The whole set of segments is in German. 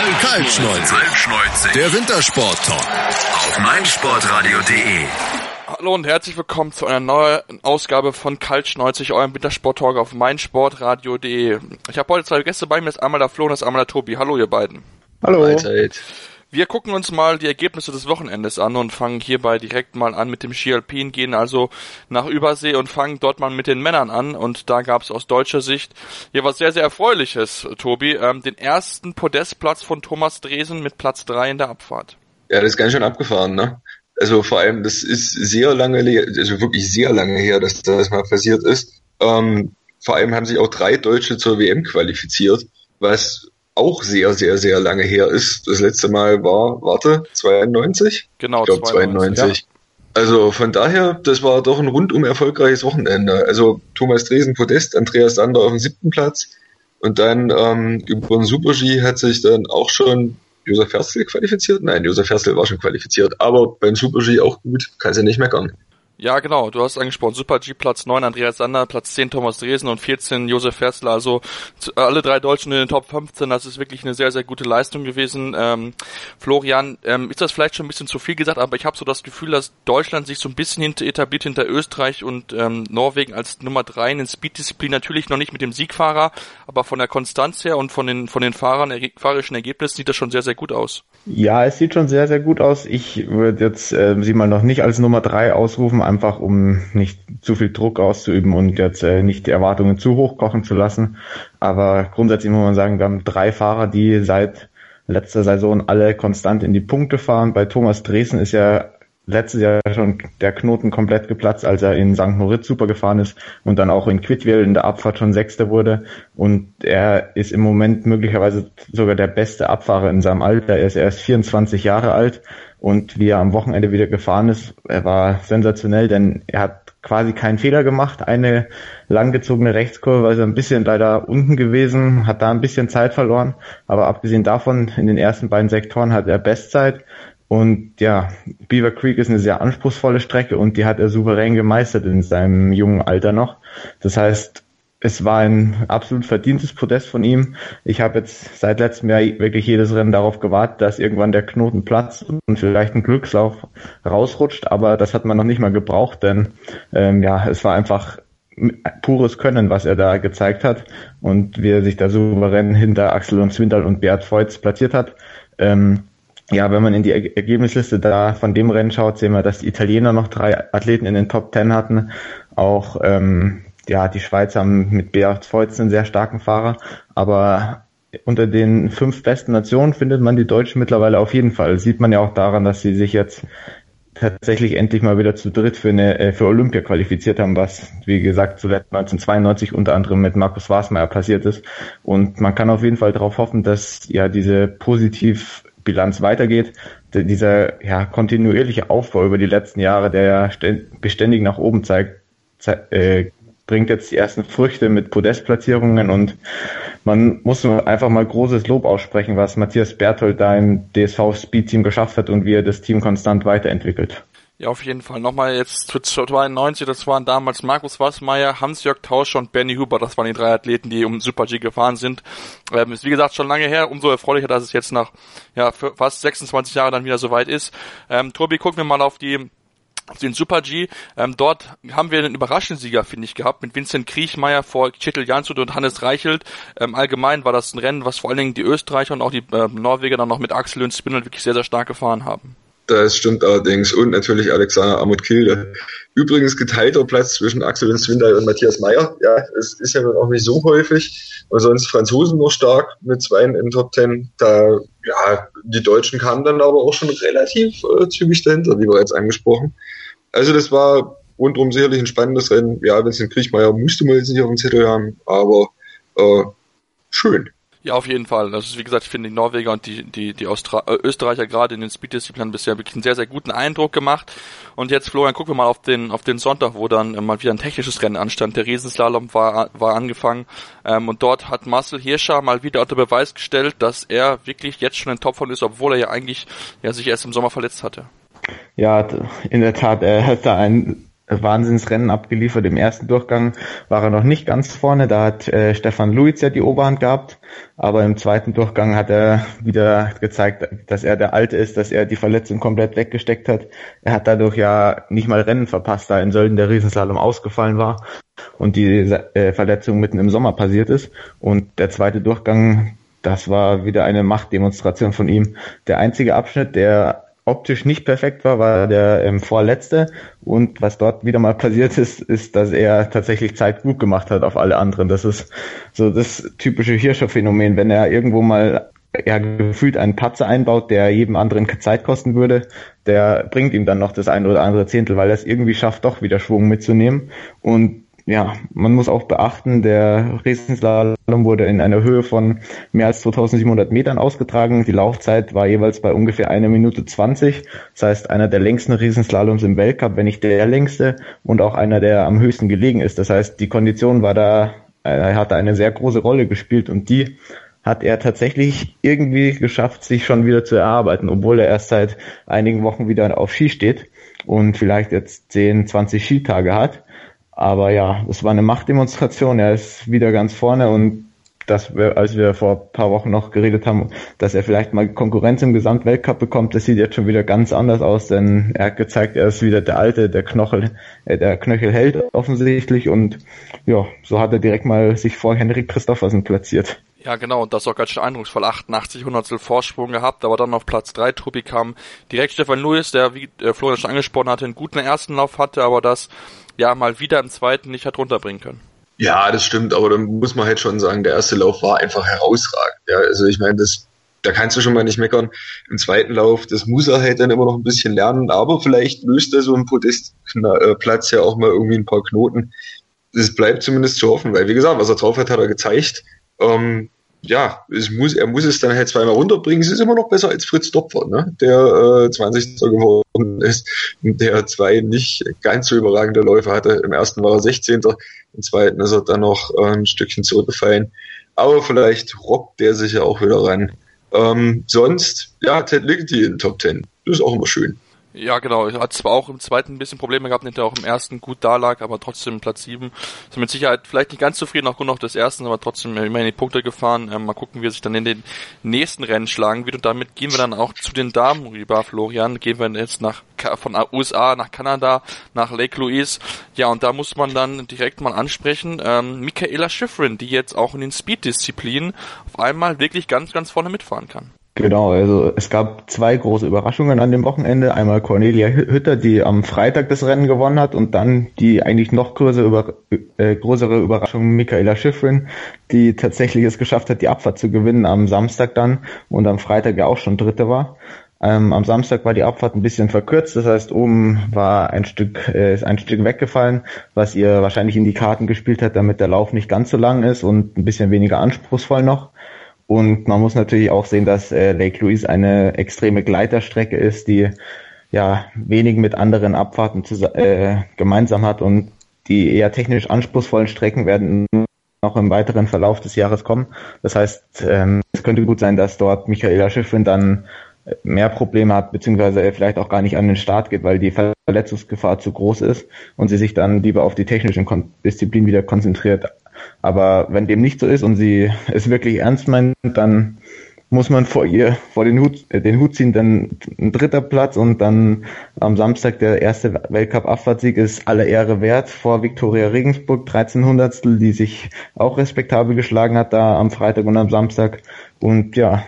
Kaltschneuzig. Kaltschneuzig. Der Wintersport-Talk. Auf meinsportradio.de. Hallo und herzlich willkommen zu einer neuen Ausgabe von Kaltschneuzig, eurem Wintersport-Talk auf meinsportradio.de. Ich habe heute zwei Gäste bei mir, das ist einmal der Flo und das ist einmal der Tobi. Hallo ihr beiden. Hallo. Mahlzeit. Wir gucken uns mal die Ergebnisse des Wochenendes an und fangen hierbei direkt mal an mit dem Ski Alpin, gehen also nach Übersee und fangen dort mal mit den Männern an. Und da gab es aus deutscher Sicht hier was sehr, sehr Erfreuliches, Tobi. Ähm, den ersten Podestplatz von Thomas Dresen mit Platz drei in der Abfahrt. Ja, das ist ganz schön abgefahren, ne? Also vor allem, das ist sehr lange, also wirklich sehr lange her, dass das mal passiert ist. Ähm, vor allem haben sich auch drei Deutsche zur WM qualifiziert, was auch sehr, sehr, sehr lange her ist. Das letzte Mal war, warte, 92? Genau, Ich glaube 92. Also von daher, das war doch ein rundum erfolgreiches Wochenende. Also Thomas Dresen Podest, Andreas Sander auf dem siebten Platz und dann ähm, über den Super-G hat sich dann auch schon Josef Ferstl qualifiziert. Nein, Josef Ferstl war schon qualifiziert, aber beim Super-G auch gut, kannst ja nicht meckern. Ja, genau, du hast angesprochen, Super G Platz 9, Andreas Sander, Platz 10 Thomas Dresen und 14 Josef Ferstler, also alle drei Deutschen in den Top 15, das ist wirklich eine sehr, sehr gute Leistung gewesen. Ähm, Florian, ähm, ist das vielleicht schon ein bisschen zu viel gesagt, aber ich habe so das Gefühl, dass Deutschland sich so ein bisschen hinter etabliert hinter Österreich und ähm, Norwegen als Nummer 3 in den Speed-Disziplin, natürlich noch nicht mit dem Siegfahrer, aber von der Konstanz her und von den, von den Fahrern, erge- fahrerischen Ergebnissen sieht das schon sehr, sehr gut aus. Ja, es sieht schon sehr, sehr gut aus. Ich würde jetzt äh, sie mal noch nicht als Nummer drei ausrufen, einfach um nicht zu viel Druck auszuüben und jetzt äh, nicht die Erwartungen zu hoch kochen zu lassen. Aber grundsätzlich muss man sagen, wir haben drei Fahrer, die seit letzter Saison alle konstant in die Punkte fahren. Bei Thomas Dresden ist ja letztes Jahr schon der Knoten komplett geplatzt, als er in St. Moritz super gefahren ist und dann auch in Quidwell in der Abfahrt schon Sechster wurde. Und er ist im Moment möglicherweise sogar der beste Abfahrer in seinem Alter. Er ist erst 24 Jahre alt und wie er am Wochenende wieder gefahren ist, er war sensationell, denn er hat quasi keinen Fehler gemacht. Eine langgezogene Rechtskurve, ist er ein bisschen leider unten gewesen, hat da ein bisschen Zeit verloren. Aber abgesehen davon, in den ersten beiden Sektoren hat er Bestzeit. Und ja, Beaver Creek ist eine sehr anspruchsvolle Strecke und die hat er souverän gemeistert in seinem jungen Alter noch. Das heißt, es war ein absolut verdientes Podest von ihm. Ich habe jetzt seit letztem Jahr wirklich jedes Rennen darauf gewartet, dass irgendwann der Knoten platzt und vielleicht ein Glückslauf rausrutscht, aber das hat man noch nicht mal gebraucht, denn ähm, ja, es war einfach pures Können, was er da gezeigt hat und wie er sich da souverän hinter Axel und Swindal und Beat Voits platziert hat. Ähm, ja, wenn man in die Er- Ergebnisliste da von dem Rennen schaut, sehen wir, dass die Italiener noch drei Athleten in den Top Ten hatten. Auch ähm, ja, die Schweizer haben mit Beat Voits einen sehr starken Fahrer, aber unter den fünf besten Nationen findet man die Deutschen mittlerweile auf jeden Fall. Das sieht man ja auch daran, dass sie sich jetzt tatsächlich endlich mal wieder zu dritt für eine äh, für Olympia qualifiziert haben, was wie gesagt zuletzt 1992 unter anderem mit Markus Wasmeier passiert ist. Und man kann auf jeden Fall darauf hoffen, dass ja diese Positivbilanz weitergeht. Dieser ja kontinuierliche Aufbau über die letzten Jahre, der ja stä- beständig nach oben zeigt, zei äh, bringt jetzt die ersten Früchte mit Podestplatzierungen und man muss einfach mal großes Lob aussprechen, was Matthias Berthold da im DSV Speed Team geschafft hat und wie er das Team konstant weiterentwickelt. Ja, auf jeden Fall. Nochmal jetzt zu 92, das waren damals Markus Wassmeier, Hans-Jörg Tauscher und Benny Huber. Das waren die drei Athleten, die um Super G gefahren sind. Ähm, ist wie gesagt schon lange her. Umso erfreulicher, dass es jetzt nach ja, fast 26 Jahren dann wieder soweit ist. Ähm, Tobi, gucken wir mal auf die auf den Super G. Ähm, dort haben wir einen Überraschungssieger, finde ich, gehabt, mit Vincent Kriechmeier vor Kjetil Jansrud und Hannes Reichelt. Ähm, allgemein war das ein Rennen, was vor allen Dingen die Österreicher und auch die äh, Norweger dann noch mit Axel und Spindel wirklich sehr, sehr stark gefahren haben. Das stimmt allerdings. Und natürlich Alexander Amut Kilde. Übrigens geteilter Platz zwischen Axel Swindal und Matthias Meyer. Ja, es ist ja nun auch nicht so häufig. Und sonst Franzosen noch stark mit zwei in Top Ten. Da, ja, die Deutschen kamen dann aber auch schon relativ äh, zügig dahinter, wie jetzt angesprochen. Also das war rundum sicherlich ein spannendes Rennen. Ja, Vincent Kriechmeier musste man jetzt nicht auf dem Zettel haben, aber äh, schön. Ja, auf jeden Fall. Das ist, wie gesagt, ich finde die Norweger und die, die, die Austra äh, Österreicher gerade in den Speed-Disziplinen bisher wirklich einen sehr, sehr guten Eindruck gemacht. Und jetzt, Florian, gucken wir mal auf den, auf den Sonntag, wo dann äh, mal wieder ein technisches Rennen anstand. Der Riesenslalom war, war angefangen. Ähm, und dort hat Marcel Hirscher mal wieder unter Beweis gestellt, dass er wirklich jetzt schon in Topform ist, obwohl er ja eigentlich ja, sich erst im Sommer verletzt hatte. Ja, in der Tat, er hat da ein Wahnsinnsrennen abgeliefert. Im ersten Durchgang war er noch nicht ganz vorne, da hat äh, Stefan Luiz ja die Oberhand gehabt, aber im zweiten Durchgang hat er wieder gezeigt, dass er der Alte ist, dass er die Verletzung komplett weggesteckt hat. Er hat dadurch ja nicht mal Rennen verpasst, da in Sölden der Riesenslalom ausgefallen war und die äh, Verletzung mitten im Sommer passiert ist. Und der zweite Durchgang, das war wieder eine Machtdemonstration von ihm. Der einzige Abschnitt, der optisch nicht perfekt war, war der ähm, vorletzte. Und was dort wieder mal passiert ist, ist, dass er tatsächlich Zeit gut gemacht hat auf alle anderen. Das ist so das typische Hirscher-Phänomen. Wenn er irgendwo mal ja, gefühlt einen Patzer einbaut, der jedem anderen Zeit kosten würde, der bringt ihm dann noch das eine oder andere Zehntel, weil er es irgendwie schafft, doch wieder Schwung mitzunehmen. Und ja, man muss auch beachten, der Riesenslalom wurde in einer Höhe von mehr als 2700 Metern ausgetragen. Die Laufzeit war jeweils bei ungefähr einer Minute 20. Das heißt, einer der längsten Riesenslaloms im Weltcup, wenn nicht der längste und auch einer, der am höchsten gelegen ist. Das heißt, die Kondition war da, er hatte eine sehr große Rolle gespielt und die hat er tatsächlich irgendwie geschafft, sich schon wieder zu erarbeiten, obwohl er erst seit einigen Wochen wieder auf Ski steht und vielleicht jetzt 10, 20 Skitage hat. Aber ja, es war eine Machtdemonstration. Er ist wieder ganz vorne und das, als wir vor ein paar Wochen noch geredet haben, dass er vielleicht mal Konkurrenz im Gesamtweltcup bekommt, das sieht jetzt schon wieder ganz anders aus, denn er hat gezeigt, er ist wieder der Alte, der Knochel, äh, der Knöchel hält offensichtlich und ja, so hat er direkt mal sich vor Henrik Christoffersen platziert. Ja, genau, und das auch ganz schön eindrucksvoll. 88 Hundertstel Vorsprung gehabt, aber dann auf Platz 3 Truppi kam direkt Stefan Lewis, der, wie äh, Florian schon angesprochen hatte, einen guten ersten Lauf hatte, aber das ja mal wieder im zweiten nicht hat runterbringen können. Ja, das stimmt, aber dann muss man halt schon sagen, der erste Lauf war einfach herausragend. Ja, also ich meine, das, da kannst du schon mal nicht meckern. Im zweiten Lauf, das muss er halt dann immer noch ein bisschen lernen, aber vielleicht löst er so ein Podestplatz ja auch mal irgendwie ein paar Knoten. Das bleibt zumindest zu hoffen, weil wie gesagt, was er drauf hat, hat er gezeigt. Ähm, ja, es muss, er muss es dann halt zweimal runterbringen. Es ist immer noch besser als Fritz Dopfer, ne? der äh, 20. geworden ist der zwei nicht ganz so überragende Läufe hatte. Im ersten war er 16. Im zweiten ist er dann noch äh, ein Stückchen zurückgefallen. Aber vielleicht robbt der sich ja auch wieder ran. Ähm, sonst, ja, Ted Ligety in Top 10. Das ist auch immer schön. Ja, genau. Er hat zwar auch im zweiten ein bisschen Probleme gehabt, nicht auch im ersten gut da lag, aber trotzdem Platz 7. Ist mit Sicherheit vielleicht nicht ganz zufrieden aufgrund noch des ersten, aber trotzdem immerhin die Punkte gefahren. Ähm, mal gucken, wie er sich dann in den nächsten Rennen schlagen wird. Und damit gehen wir dann auch zu den Damen rüber, Florian. Gehen wir jetzt nach von USA nach Kanada, nach Lake Louise. Ja, und da muss man dann direkt mal ansprechen, ähm, Michaela Schifrin, die jetzt auch in den Speed-Disziplinen auf einmal wirklich ganz, ganz vorne mitfahren kann. Genau, also es gab zwei große Überraschungen an dem Wochenende. Einmal Cornelia Hütter, die am Freitag das Rennen gewonnen hat und dann die eigentlich noch größere, über, äh, größere Überraschung Michaela Schifrin, die tatsächlich es geschafft hat, die Abfahrt zu gewinnen am Samstag dann und am Freitag ja auch schon Dritte war. Ähm, am Samstag war die Abfahrt ein bisschen verkürzt, das heißt oben war ein Stück äh, ist ein Stück weggefallen, was ihr wahrscheinlich in die Karten gespielt hat, damit der Lauf nicht ganz so lang ist und ein bisschen weniger anspruchsvoll noch. Und man muss natürlich auch sehen, dass äh, Lake Louise eine extreme Gleiterstrecke ist, die ja wenig mit anderen Abfahrten zu, äh, gemeinsam hat und die eher technisch anspruchsvollen Strecken werden noch im weiteren Verlauf des Jahres kommen. Das heißt, ähm, es könnte gut sein, dass dort Michaela Schiffrin dann mehr Probleme hat, beziehungsweise vielleicht auch gar nicht an den Start geht, weil die Verletzungsgefahr zu groß ist und sie sich dann lieber auf die technischen Disziplinen wieder konzentriert. Aber wenn dem nicht so ist und sie es wirklich ernst meint, dann muss man vor ihr vor den Hut äh, den Hut ziehen, dann ein dritter Platz und dann am Samstag der erste Weltcup Abfahrtsieg ist aller Ehre wert vor Viktoria Regensburg. 1300 die sich auch respektabel geschlagen hat da am Freitag und am Samstag. Und ja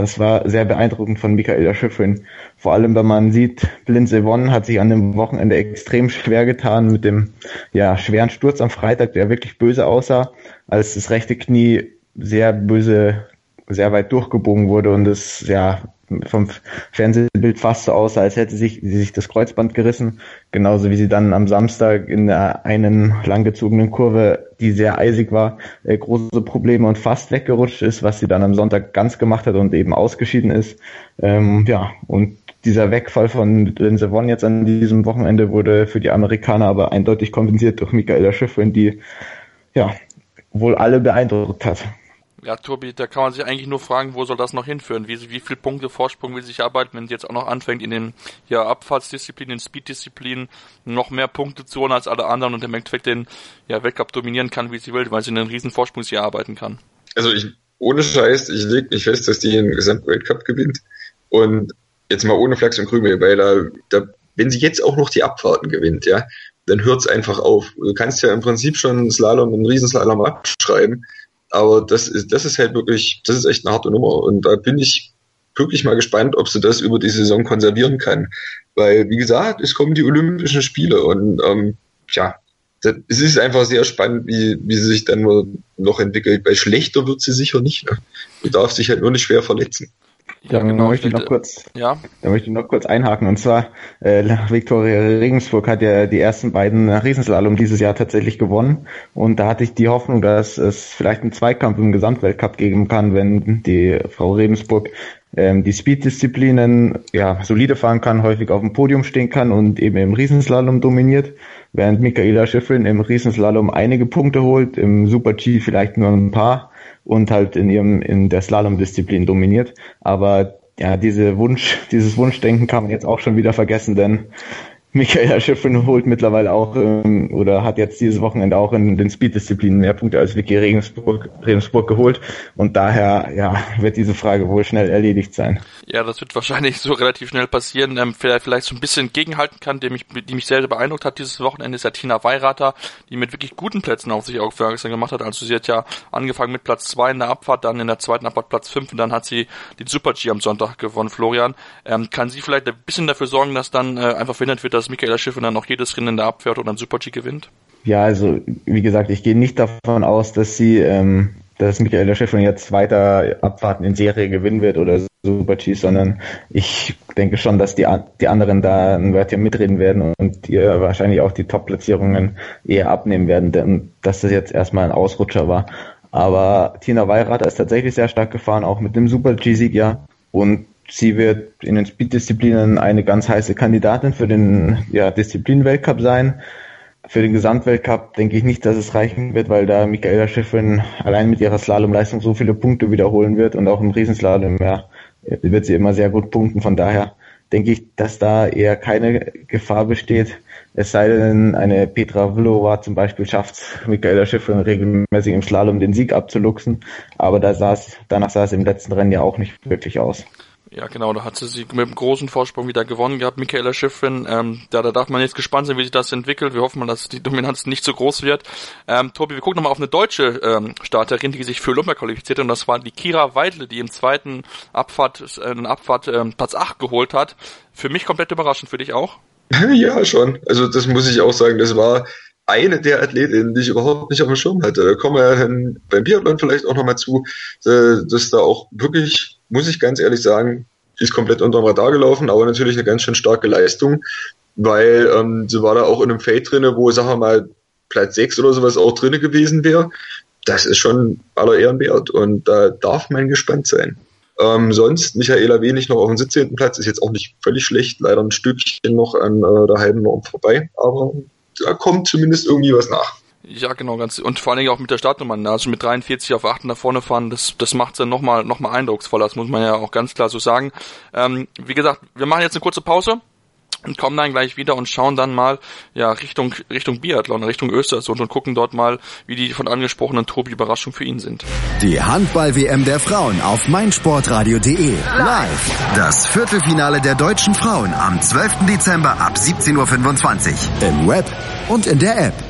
das war sehr beeindruckend von Michaela Schifrin. Vor allem, wenn man sieht, Lindsay Vonn hat sich an dem Wochenende extrem schwer getan mit dem ja, schweren Sturz am Freitag, der wirklich böse aussah, als das rechte Knie sehr böse, sehr weit durchgebogen wurde und es ja vom Fernsehbild fast so aus, als hätte sich, sie sich das Kreuzband gerissen. Genauso wie sie dann am Samstag in der einen langgezogenen Kurve, die sehr eisig war, äh, große Probleme und fast weggerutscht ist, was sie dann am Sonntag ganz gemacht hat und eben ausgeschieden ist. Ähm, ja, und dieser Wegfall von Lindsey Vonn jetzt an diesem Wochenende wurde für die Amerikaner aber eindeutig kompensiert durch Michaela Schifrin, die ja wohl alle beeindruckt hat. Ja, Tobi, da kann man sich eigentlich nur fragen, wo soll das noch hinführen? Wie, wie viel Punkte Vorsprung will sich arbeiten, wenn sie jetzt auch noch anfängt, in den ja, Abfahrtsdisziplinen, in Speeddisziplinen noch mehr Punkte zu holen als alle anderen und im Endeffekt den ja, Weltcup dominieren kann, wie sie will, weil sie einen riesen Vorsprung sich arbeiten kann. Also ich, ohne Scheiß, ich leg nicht fest, dass die den Gesamtweltcup gewinnt. Und jetzt mal ohne Flachs und Krümel, weil da, da, wenn sie jetzt auch noch die Abfahrten gewinnt, ja, dann hört's einfach auf. Du kannst ja im Prinzip schon Slalom, einen Riesenslalom abschreiben aber das ist, das ist halt wirklich, das ist echt eine harte Nummer. Und da bin ich wirklich mal gespannt, ob sie das über die Saison konservieren kann. Weil, wie gesagt, es kommen die Olympischen Spiele und ähm, ja, es ist einfach sehr spannend, wie, wie sie sich dann noch entwickelt. Weil schlechter wird sie sicher nicht. Ne? Die darf sich halt nur nicht schwer verletzen. Ja, da genau, möchte ich noch kurz, ja. da möchte ich noch kurz einhaken. Und zwar, äh, Viktoria Regensburg hat ja die ersten beiden Riesenslalom dieses Jahr tatsächlich gewonnen. Und da hatte ich die Hoffnung, dass es vielleicht einen Zweikampf im Gesamtweltcup geben kann, wenn die Frau Regensburg ähm, die Speed-Disziplinen ja, solide fahren kann, häufig auf dem Podium stehen kann und eben im Riesenslalom dominiert, während Michaela Schiffrin im Riesenslalom einige Punkte holt, im Super-G vielleicht nur ein paar und halt in ihrem, in der Slalom-Disziplin dominiert. Aber ja, diese Wunsch, dieses Wunschdenken kann man jetzt auch schon wieder vergessen, denn Michaela Schiffrin holt mittlerweile auch ähm, oder hat jetzt dieses Wochenende auch in den Speed-Disziplinen mehr Punkte als Vicky Regensburg, Regensburg geholt und daher ja, wird diese Frage wohl schnell erledigt sein. Ja, das wird wahrscheinlich so relativ schnell passieren. Ähm, vielleicht, vielleicht so ein bisschen gegenhalten kann, der mich, die mich sehr beeindruckt hat dieses Wochenende, ist ja Tina Weirater, die mit wirklich guten Plätzen auf sich aufmerksam gemacht hat. Also sie hat ja angefangen mit Platz zwei in der Abfahrt, dann in der zweiten Abfahrt Platz fünf und dann hat sie den Super-G am Sonntag gewonnen, Florian. Ähm, kann sie vielleicht ein bisschen dafür sorgen, dass dann äh, einfach verhindert wird, dass Michaela Schiffrin dann noch jedes Rennen der abfährt und dann Super-G gewinnt? Ja, also wie gesagt, ich gehe nicht davon aus, dass sie, ähm, dass Michaela Schiffrin jetzt weiter Abfahrten in Serie gewinnen wird oder Super-G, sondern ich denke schon, dass die, die anderen da ein Wörtchen mitreden werden und ihr wahrscheinlich auch die Top-Platzierungen eher abnehmen werden, denn dass das jetzt erstmal ein Ausrutscher war. Aber Tina Weirater ist tatsächlich sehr stark gefahren, auch mit dem Super-G-Sieg, ja. Und Sie wird in den Speed-Disziplinen eine ganz heiße Kandidatin für den ja, Disziplin-Weltcup sein. Für den Gesamtweltcup denke ich nicht, dass es reichen wird, weil da Michaela Schiffrin allein mit ihrer Slalomleistung so viele Punkte wiederholen wird und auch im Riesenslalom ja, wird sie immer sehr gut punkten. Von daher denke ich, dass da eher keine Gefahr besteht. Es sei denn, eine Petra Vlova zum Beispiel schafft Michaela Schiffrin regelmäßig im Slalom den Sieg abzuluxen. Aber da sah es, danach sah es im letzten Rennen ja auch nicht wirklich aus. Ja, genau, da hat sie sich mit einem großen Vorsprung wieder gewonnen gehabt, Michaela Schiffrin. Ähm, da, da darf man jetzt gespannt sein, wie sich das entwickelt. Wir hoffen mal, dass die Dominanz nicht so groß wird. Ähm, Tobi, wir gucken nochmal auf eine deutsche ähm, Starterin, die sich für Olympia qualifiziert hat, und das war die Kira Weidle, die im zweiten Abfahrt, äh, Abfahrt ähm, Platz 8 geholt hat. Für mich komplett überraschend, für dich auch? Ja, schon. Also das muss ich auch sagen, das war eine der Athletinnen, die ich überhaupt nicht auf dem Schirm hatte. Da kommen wir ja beim Biathlon vielleicht auch nochmal zu, äh, dass da auch wirklich muss ich ganz ehrlich sagen, ist komplett unter dem Radar gelaufen, aber natürlich eine ganz schön starke Leistung, weil ähm, sie war da auch in einem Feld drinne, wo, sagen wir mal, Platz 6 oder sowas auch drinne gewesen wäre. Das ist schon aller Ehren wert und da darf man gespannt sein. Ähm, sonst Michaela Wenig noch auf dem 17. Platz, ist jetzt auch nicht völlig schlecht, leider ein Stückchen noch an äh, der halben Norm vorbei, aber da kommt zumindest irgendwie was nach. Ja, genau, ganz und vor allen Dingen auch mit der Startnummer. Also mit 43 auf 8 nach vorne fahren, das, das macht es dann nochmal noch mal eindrucksvoller, das muss man ja auch ganz klar so sagen. Ähm, wie gesagt, wir machen jetzt eine kurze Pause und kommen dann gleich wieder und schauen dann mal ja Richtung Richtung Biathlon, Richtung Östersund und gucken dort mal, wie die von angesprochenen Tobi Überraschung für ihn sind. Die Handball WM der Frauen auf meinsportradio.de live. Das Viertelfinale der deutschen Frauen am 12. Dezember ab 17:25 Uhr im Web und in der App.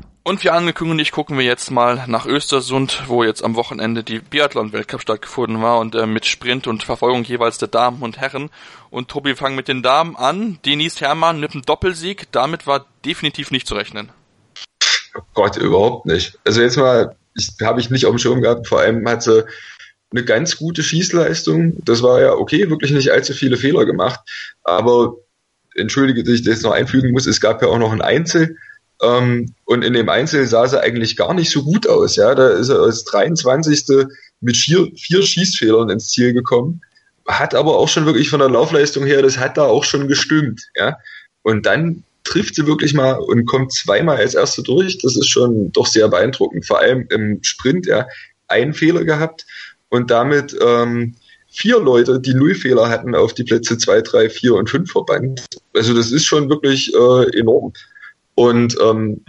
Und wie angekündigt, gucken wir jetzt mal nach Östersund, wo jetzt am Wochenende die Biathlon-Weltcup stattgefunden war und äh, mit Sprint und Verfolgung jeweils der Damen und Herren. Und Tobi, wir fangen mit den Damen an. Denise Herrmann mit einem Doppelsieg. Damit war definitiv nicht zu rechnen. Oh Gott, überhaupt nicht. Also jetzt mal, ich habe ich nicht auf dem Schirm gehabt. Vor allem hat sie eine ganz gute Schießleistung. Das war ja okay, wirklich nicht allzu viele Fehler gemacht. Aber entschuldige, dass ich das noch einfügen muss, es gab ja auch noch ein Einzel Ähm, und in dem Einzel sah sie eigentlich gar nicht so gut aus. Ja, da ist er als 23. mit vier, vier Schießfehlern ins Ziel gekommen. Hat aber auch schon wirklich von der Laufleistung her, das hat da auch schon gestimmt. Ja, und dann trifft sie wirklich mal und kommt zweimal als Erste durch. Das ist schon doch sehr beeindruckend. Vor allem im Sprint, ja, einen Fehler gehabt und damit ähm, vier Leute, die null Fehler hatten, auf die Plätze zwei, drei, vier und fünf verbannt. Also das ist schon wirklich äh, enorm. Und ähm,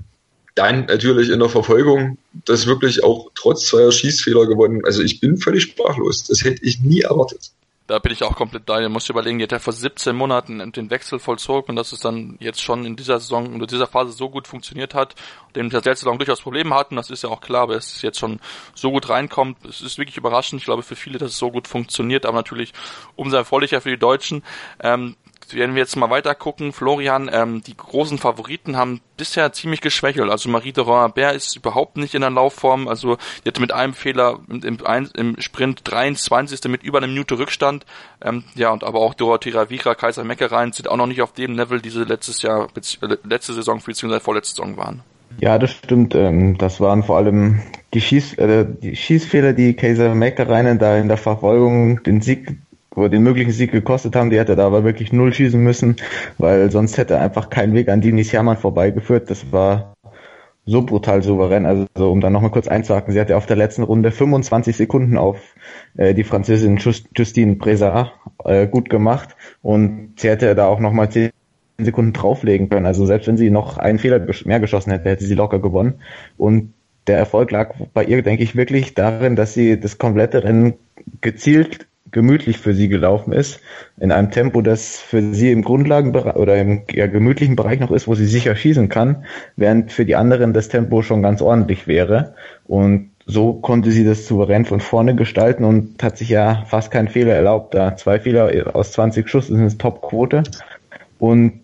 dann natürlich in der Verfolgung das wirklich auch trotz zweier Schießfehler gewonnen. Also ich bin völlig sprachlos. Das hätte ich nie erwartet. Da bin ich auch komplett da. Du musst überlegen, die hat ja vor 17 Monaten den Wechsel vollzogen und dass es dann jetzt schon in dieser Saison, in dieser Phase so gut funktioniert hat, dem wir letzte Saison durchaus Probleme hatten, das ist ja auch klar, aber es jetzt schon so gut reinkommt. Es ist wirklich überraschend. Ich glaube für viele, dass es so gut funktioniert, aber natürlich umso erfreulicher für die Deutschen. Ähm, wenn wir jetzt mal weiter gucken, Florian, ähm, die großen Favoriten haben bisher ziemlich geschwächelt. Also Marie de Roambert ist überhaupt nicht in der Laufform. Also hatte mit einem Fehler im, im, Sprint 23. mit über einer Minute Rückstand. Ähm, ja, und aber auch Dorothea Vigra, Kaiser Meckereien sind auch noch nicht auf dem Level, die sie letztes Jahr, äh, letzte Saison bzw. vorletzte Saison waren. Ja, das stimmt. Ähm, das waren vor allem die, Schieß, äh, die Schießfehler, die Kaiser Meckereien da in der Verfolgung den Sieg wo den möglichen Sieg gekostet haben, die hätte da aber wirklich null schießen müssen, weil sonst hätte einfach kein Weg an Dinis Hermann vorbeigeführt. Das war so brutal souverän. Also um dann nochmal kurz einzuhaken, sie hatte auf der letzten Runde 25 Sekunden auf äh, die Französin Justine Breza äh, gut gemacht und sie hätte da auch nochmal 10 Sekunden drauflegen können. Also selbst wenn sie noch einen Fehler mehr geschossen hätte, hätte sie locker gewonnen. Und der Erfolg lag bei ihr, denke ich, wirklich darin, dass sie das komplette Rennen gezielt gemütlich für sie gelaufen ist, in einem Tempo, das für sie im Grundlagenbereich oder im ja, gemütlichen Bereich noch ist, wo sie sicher schießen kann, während für die anderen das Tempo schon ganz ordentlich wäre. Und so konnte sie das souverän von vorne gestalten und hat sich ja fast keinen Fehler erlaubt. Da zwei Fehler aus 20 Schuss ist eine Top-Quote. Und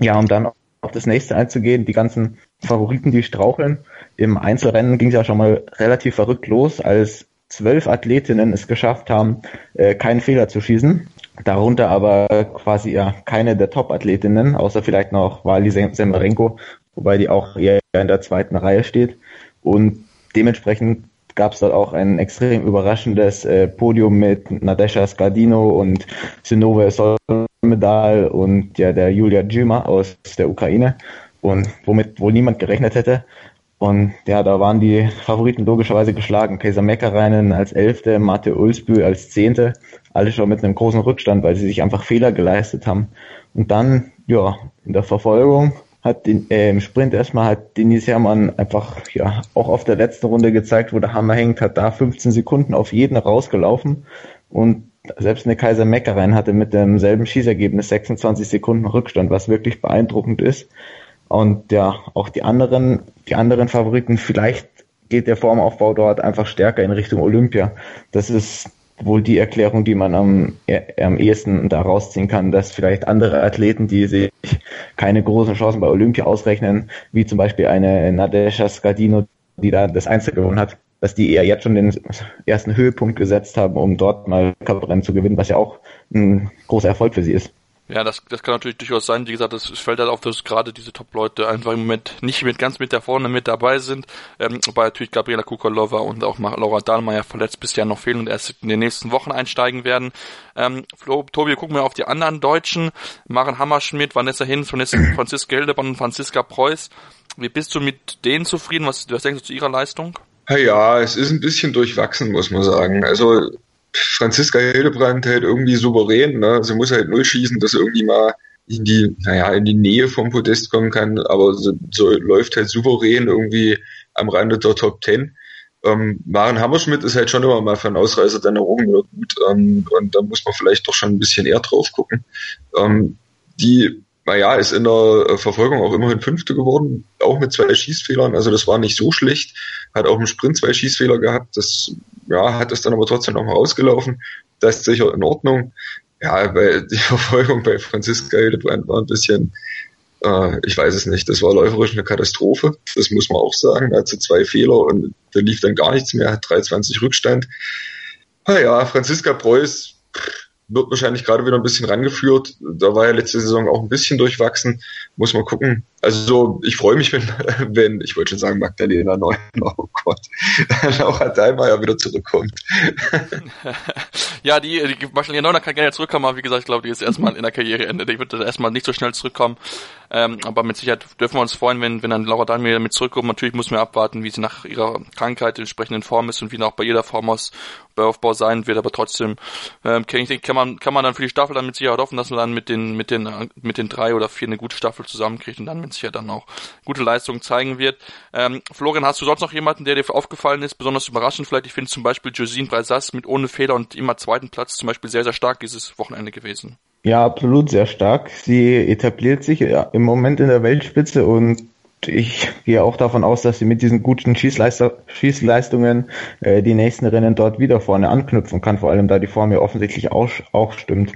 ja, um dann auf das nächste einzugehen, die ganzen Favoriten, die straucheln. Im Einzelrennen ging es ja schon mal relativ verrückt los, als zwölf Athletinnen es geschafft haben, äh, keinen Fehler zu schießen. Darunter aber quasi ja keine der Top-Athletinnen, außer vielleicht noch Wali Semarenko, wobei die auch eher in der zweiten Reihe steht. Und dementsprechend gab es dort auch ein extrem überraschendes äh, Podium mit Nadesha Skardino und Sinove Solmedal und ja der Julia Djuma aus der Ukraine und womit wohl niemand gerechnet hätte. Und ja, da waren die Favoriten logischerweise geschlagen. Kaiser Meckereinen als Elfte, Mate Ulsbü als Zehnte, alle schon mit einem großen Rückstand, weil sie sich einfach Fehler geleistet haben. Und dann, ja, in der Verfolgung hat den, äh, im Sprint erstmal hat Denis Hermann einfach, ja, auch auf der letzten Runde gezeigt, wo der Hammer hängt, hat da 15 Sekunden auf jeden rausgelaufen. Und selbst eine Kaiser Meckerein hatte mit demselben Schießergebnis 26 Sekunden Rückstand, was wirklich beeindruckend ist. Und ja, auch die anderen, die anderen Favoriten, vielleicht geht der Formaufbau dort einfach stärker in Richtung Olympia. Das ist wohl die Erklärung, die man am, am ehesten da rausziehen kann, dass vielleicht andere Athleten, die sich keine großen Chancen bei Olympia ausrechnen, wie zum Beispiel eine Nadesha Skardino, die da das Einzel gewonnen hat, dass die eher jetzt schon den ersten Höhepunkt gesetzt haben, um dort mal Cuprennen zu gewinnen, was ja auch ein großer Erfolg für sie ist. Ja, das, das kann natürlich durchaus sein. Wie gesagt, es fällt halt auf, dass gerade diese Top-Leute einfach im Moment nicht mit ganz mit da vorne mit dabei sind. Ähm, wobei natürlich Gabriela Kukalova und auch Laura Dahlmeier verletzt bisher noch fehlen und erst in den nächsten Wochen einsteigen werden. Ähm, Flo, Tobi, gucken wir auf die anderen Deutschen. Maren Hammerschmidt, Vanessa Hinz, Franziska Hildebrand und Franziska Preuß. Wie bist du mit denen zufrieden? Was, was denkst du zu ihrer Leistung? Ja, es ist ein bisschen durchwachsen, muss man sagen. Also Franziska Hildebrand halt irgendwie souverän, ne? Sie muss halt null schießen, dass irgendwie mal in die, naja, in die Nähe vom Podest kommen kann, aber so, so läuft halt souverän irgendwie am Rande der Top Ten. Ähm, Maren Hammerschmidt ist halt schon immer mal für einen Ausreißer dann errungen oder gut, ähm, und da muss man vielleicht doch schon ein bisschen eher drauf gucken. Ähm, die, naja, ist in der Verfolgung auch immerhin Fünfte geworden, auch mit zwei Schießfehlern, also das war nicht so schlecht, hat auch im Sprint zwei Schießfehler gehabt, das ja, hat es dann aber trotzdem nochmal ausgelaufen. Das ist sicher in Ordnung. Ja, weil die Verfolgung bei Franziska Hildebrand war ein bisschen, äh, ich weiß es nicht, das war läuferisch eine Katastrophe. Das muss man auch sagen. Da hat sie zwei Fehler und da lief dann gar nichts mehr, hat 3,20 Rückstand. Naja, Franziska Preuß wird wahrscheinlich gerade wieder ein bisschen rangeführt. Da war ja letzte Saison auch ein bisschen durchwachsen. Muss man gucken, Also ich freue mich, wenn, wenn, ich wollte schon sagen, Magdalena Neumann, oh Gott, Laura Dahlmeier wieder zurückkommt. ja, die, die Magdalena Neumann kann gerne zurückkommen, aber wie gesagt, ich glaube, die ist erstmal in der Karriereende. Die wird erstmal nicht so schnell zurückkommen. Ähm, aber mit Sicherheit dürfen wir uns freuen, wenn, wenn dann Laura Dahlmeier mit zurückkommt. Natürlich muss man abwarten, wie sie nach ihrer Krankheit in Form ist und wie auch bei jeder Form aus Aufbau sein wird, aber trotzdem ähm, kann, ich, kann man kann man dann für die Staffel dann mit Sicherheit hoffen, dass man dann mit den mit den mit den drei oder vier eine gute Staffel zusammenkriegt und dann mit Sicherheit dann auch gute Leistungen zeigen wird. Ähm, Florian, hast du sonst noch jemanden, der dir aufgefallen ist, besonders überraschend vielleicht? Ich finde zum Beispiel Josine Breisas mit ohne Fehler und immer zweiten Platz zum Beispiel sehr sehr stark dieses Wochenende gewesen. Ja, absolut sehr stark. Sie etabliert sich im Moment in der Weltspitze und ich gehe auch davon aus, dass sie mit diesen guten Schießleistungen äh, die nächsten Rennen dort wieder vorne anknüpfen kann, vor allem da die Form ja offensichtlich auch, auch stimmt.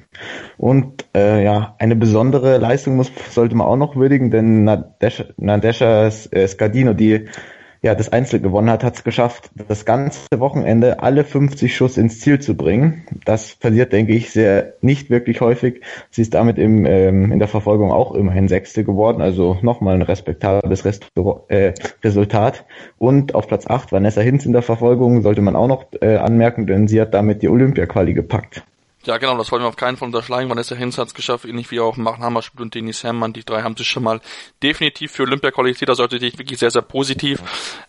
Und äh, ja, eine besondere Leistung muss, sollte man auch noch würdigen, denn Nadesha, Nadesha äh, Scardino, die ja, das Einzel gewonnen hat, hat es geschafft, das ganze Wochenende alle 50 Schuss ins Ziel zu bringen. Das passiert, denke ich, sehr nicht wirklich häufig. Sie ist damit im, ähm, in der Verfolgung auch immerhin Sechste geworden, also nochmal ein respektables Restaur äh, Resultat. Und auf Platz 8 Vanessa Hinz in der Verfolgung, sollte man auch noch äh, anmerken, denn sie hat damit die Olympia-Quali gepackt. Ja, genau, das wollen wir auf keinen Fall unterschlagen. Vanessa Hinz hat es geschafft, ähnlich wie auch Machen Hammerspiel und Denis Herrmann. Die drei haben sich schon mal definitiv für Olympia qualifiziert. Das sollte ich wirklich sehr, sehr positiv.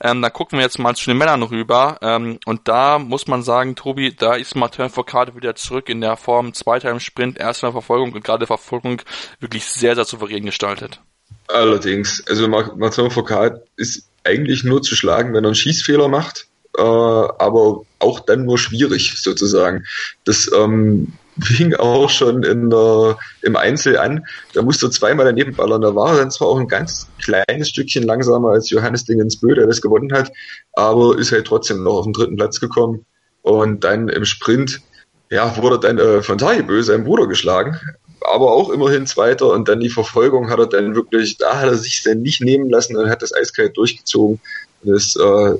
Ähm, dann gucken wir jetzt mal zu den Männern rüber. Ähm, und da muss man sagen, Tobi, da ist Martin Foucault wieder zurück in der Form zweiter im Sprint, erster Verfolgung und gerade Verfolgung wirklich sehr, sehr souverän gestaltet. Allerdings, also Martin Foucault ist eigentlich nur zu schlagen, wenn er einen Schießfehler macht äh, aber auch dann nur schwierig sozusagen. Das ähm, fing auch schon in der, im Einzel an. Da musste zweimal daneben ballern. Da war er dann zwar auch ein ganz kleines Stückchen langsamer als Johannes Dingensbö, der das gewonnen hat, aber ist halt trotzdem noch auf den dritten Platz gekommen. Und dann im Sprint, ja, wurde dann äh, von Tajibö, seinem Bruder, geschlagen. Aber auch immerhin Zweiter und dann die Verfolgung hat er dann wirklich, da hat er sich dann nicht nehmen lassen und hat das eiskalt durchgezogen. Das äh,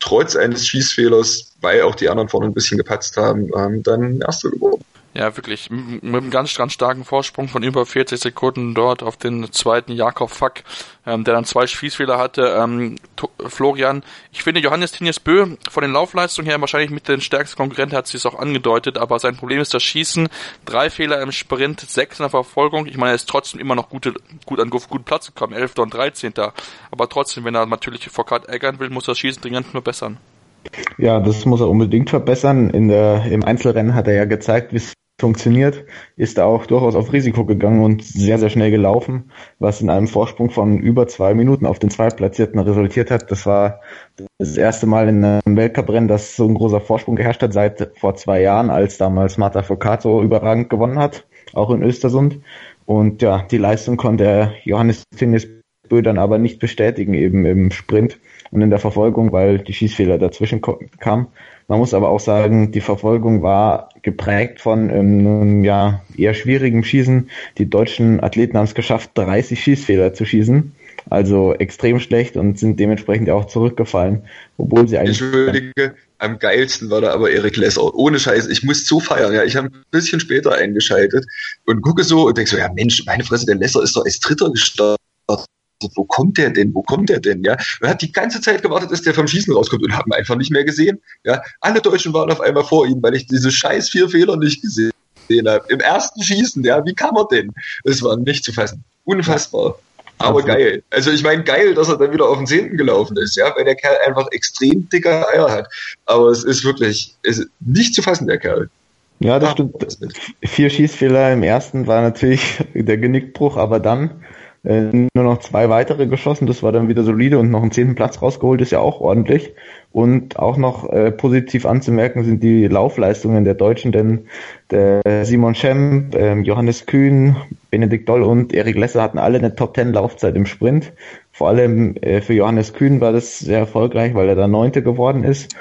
trotz eines Schießfehlers, weil auch die anderen vorne ein bisschen gepatzt haben, ähm, dann Erster geworden. Ja, wirklich. Mit einem ganz, ganz starken Vorsprung von über 40 Sekunden dort auf den zweiten Jakob Fack, ähm, der dann zwei Schießfehler hatte. Ähm, Florian, ich finde Johannes Tinius Bö von den Laufleistungen her wahrscheinlich mit den stärksten Konkurrenten hat sie es auch angedeutet, aber sein Problem ist das Schießen. Drei Fehler im Sprint, sechs in der Verfolgung. Ich meine, er ist trotzdem immer noch gute, gut an guten Platz gekommen, 11. und 13. Aber trotzdem, wenn er natürlich Foucault ärgern will, muss das Schießen dringend nur bessern. Ja, das muss er unbedingt verbessern. In der, Im Einzelrennen hat er ja gezeigt, wie funktioniert, ist er auch durchaus auf Risiko gegangen und sehr, sehr schnell gelaufen, was in einem Vorsprung von über zwei Minuten auf den Zweitplatzierten resultiert hat. Das war das erste Mal in einem Weltcuprennen, dass so ein großer Vorsprung geherrscht hat seit vor zwei Jahren, als damals Marta Focato überragend gewonnen hat, auch in Östersund. Und ja, die Leistung konnte Johannes Tinnis Bö dann aber nicht bestätigen, eben im Sprint und in der Verfolgung, weil die Schießfehler dazwischen kamen. Man muss aber auch sagen, die Verfolgung war geprägt von ähm, ja, eher schwierigem Schießen. Die deutschen Athleten haben es geschafft, 30 Schießfehler zu schießen. Also extrem schlecht und sind dementsprechend auch zurückgefallen, obwohl sie eigentlich. Entschuldige, am geilsten war da aber Erik Lesser. Ohne Scheiß, ich muss so feiern. Ja, ich habe ein bisschen später eingeschaltet und gucke so und denke so, ja Mensch, meine Fresse, der Lesser ist doch als Dritter gestartet wo kommt der denn? Wo kommt der denn? Ja, er hat die ganze Zeit gewartet, dass der vom Schießen rauskommt und haben einfach nicht mehr gesehen. Ja, alle Deutschen waren auf einmal vor ihm, weil ich diese scheiß vier Fehler nicht gesehen habe. Im ersten Schießen, ja, wie kann man denn? Es war nicht zu fassen. Unfassbar. Aber also, geil. Also ich meine geil, dass er dann wieder auf den Zehnten gelaufen ist, ja, weil der Kerl einfach extrem dicke Eier hat. Aber es ist wirklich, es ist nicht zu fassen, der Kerl. Ja, das stimmt. Vier Schießfehler im ersten war natürlich der Genickbruch, aber dann äh, nur noch zwei weitere geschossen, das war dann wieder solide und noch einen zehnten Platz rausgeholt, ist ja auch ordentlich. Und auch noch äh, positiv anzumerken sind die Laufleistungen der Deutschen, denn der Simon Schemp, äh, Johannes Kühn, Benedikt Doll und Erik Lesser hatten alle eine Top Ten Laufzeit im Sprint. Vor allem äh, für Johannes Kühn war das sehr erfolgreich, weil er da Neunte geworden ist,